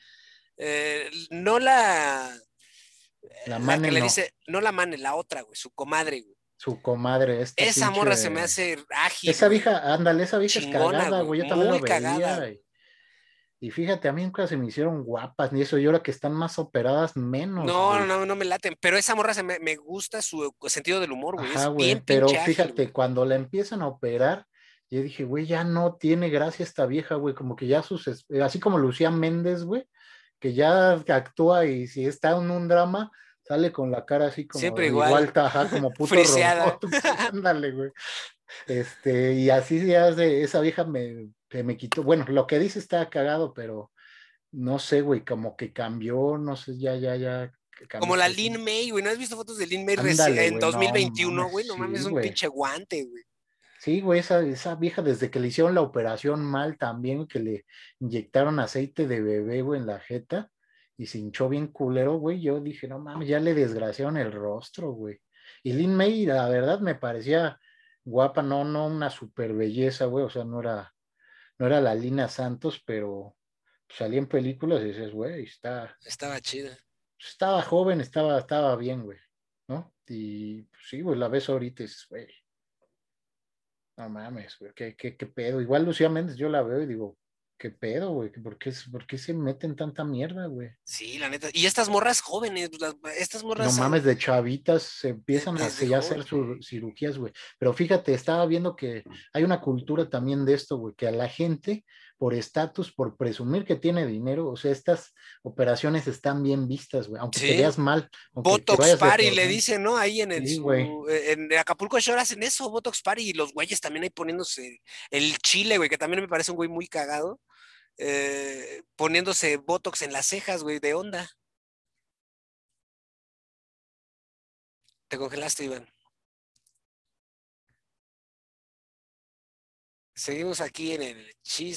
Eh, no la. La La mane que le no, dice, no la mane, la otra, güey, su comadre, güey. su comadre, esta Esa morra se me hace ágil. Esa vieja, ándale, esa vieja Chingona, es cagada, güey. Yo también muy cagada, veía. Y, y fíjate, a mí nunca se me hicieron guapas ni eso. Y ahora que están más operadas, menos. No, güey. no, no me laten. Pero esa morra se me, me gusta su sentido del humor, güey. Ajá, Es güey. bien Pero pinche fíjate, cuando la empiezan a operar, yo dije, güey, ya no tiene gracia esta vieja, güey. Como que ya sus, así como Lucía Méndez, güey, que ya actúa y si está en un drama, sale con la cara así como Siempre igual. ajá, como puto Friseada. robot. Ándale, güey. Este, y así ya de esa vieja me, me quitó. Bueno, lo que dice está cagado, pero no sé, güey, como que cambió, no sé, ya, ya, ya. cambió Como la Lin May, güey. ¿No has visto fotos de Lin May Ándale, en no 2021, mames, güey? No mames, sí, es un pinche guante, güey. Sí, güey, esa, esa vieja desde que le hicieron la operación mal también, que le inyectaron aceite de bebé, güey, en la jeta y se hinchó bien culero, güey. Yo dije, no mames, ya le desgraciaron el rostro, güey. Y Lin May, la verdad, me parecía guapa, no, no una super belleza, güey, o sea, no era, no era la Lina Santos, pero salía en películas y dices, güey, está, Estaba chida. estaba joven, estaba, estaba bien, güey, ¿no? Y pues, sí, güey, la ves ahorita y dices, güey, no mames, güey, ¿qué, qué, qué pedo? Igual Lucía Méndez, yo la veo y digo, ¿qué pedo, güey? ¿Por qué, por qué se meten tanta mierda, güey? Sí, la neta. Y estas morras jóvenes, pues, las- estas morras. No mames, de chavitas se empiezan a hacer, ya hacer joven. sus cirugías, güey. Pero fíjate, estaba viendo que hay una cultura también de esto, güey, que a la gente, por estatus, por presumir que tiene dinero, o sea, estas operaciones están bien vistas, güey, aunque te Sí. veas mal. te Botox de Party le dicen, ¿no? Ahí en el Sí, su- güey. en Acapulco Shore hacen eso, Botox Party, y los güeyes también ahí poniéndose el chile, güey, que también me parece un güey muy cagado. eh, poniéndose Botox en las cejas, güey, de onda. Te congelaste, Iván. Seguimos aquí en el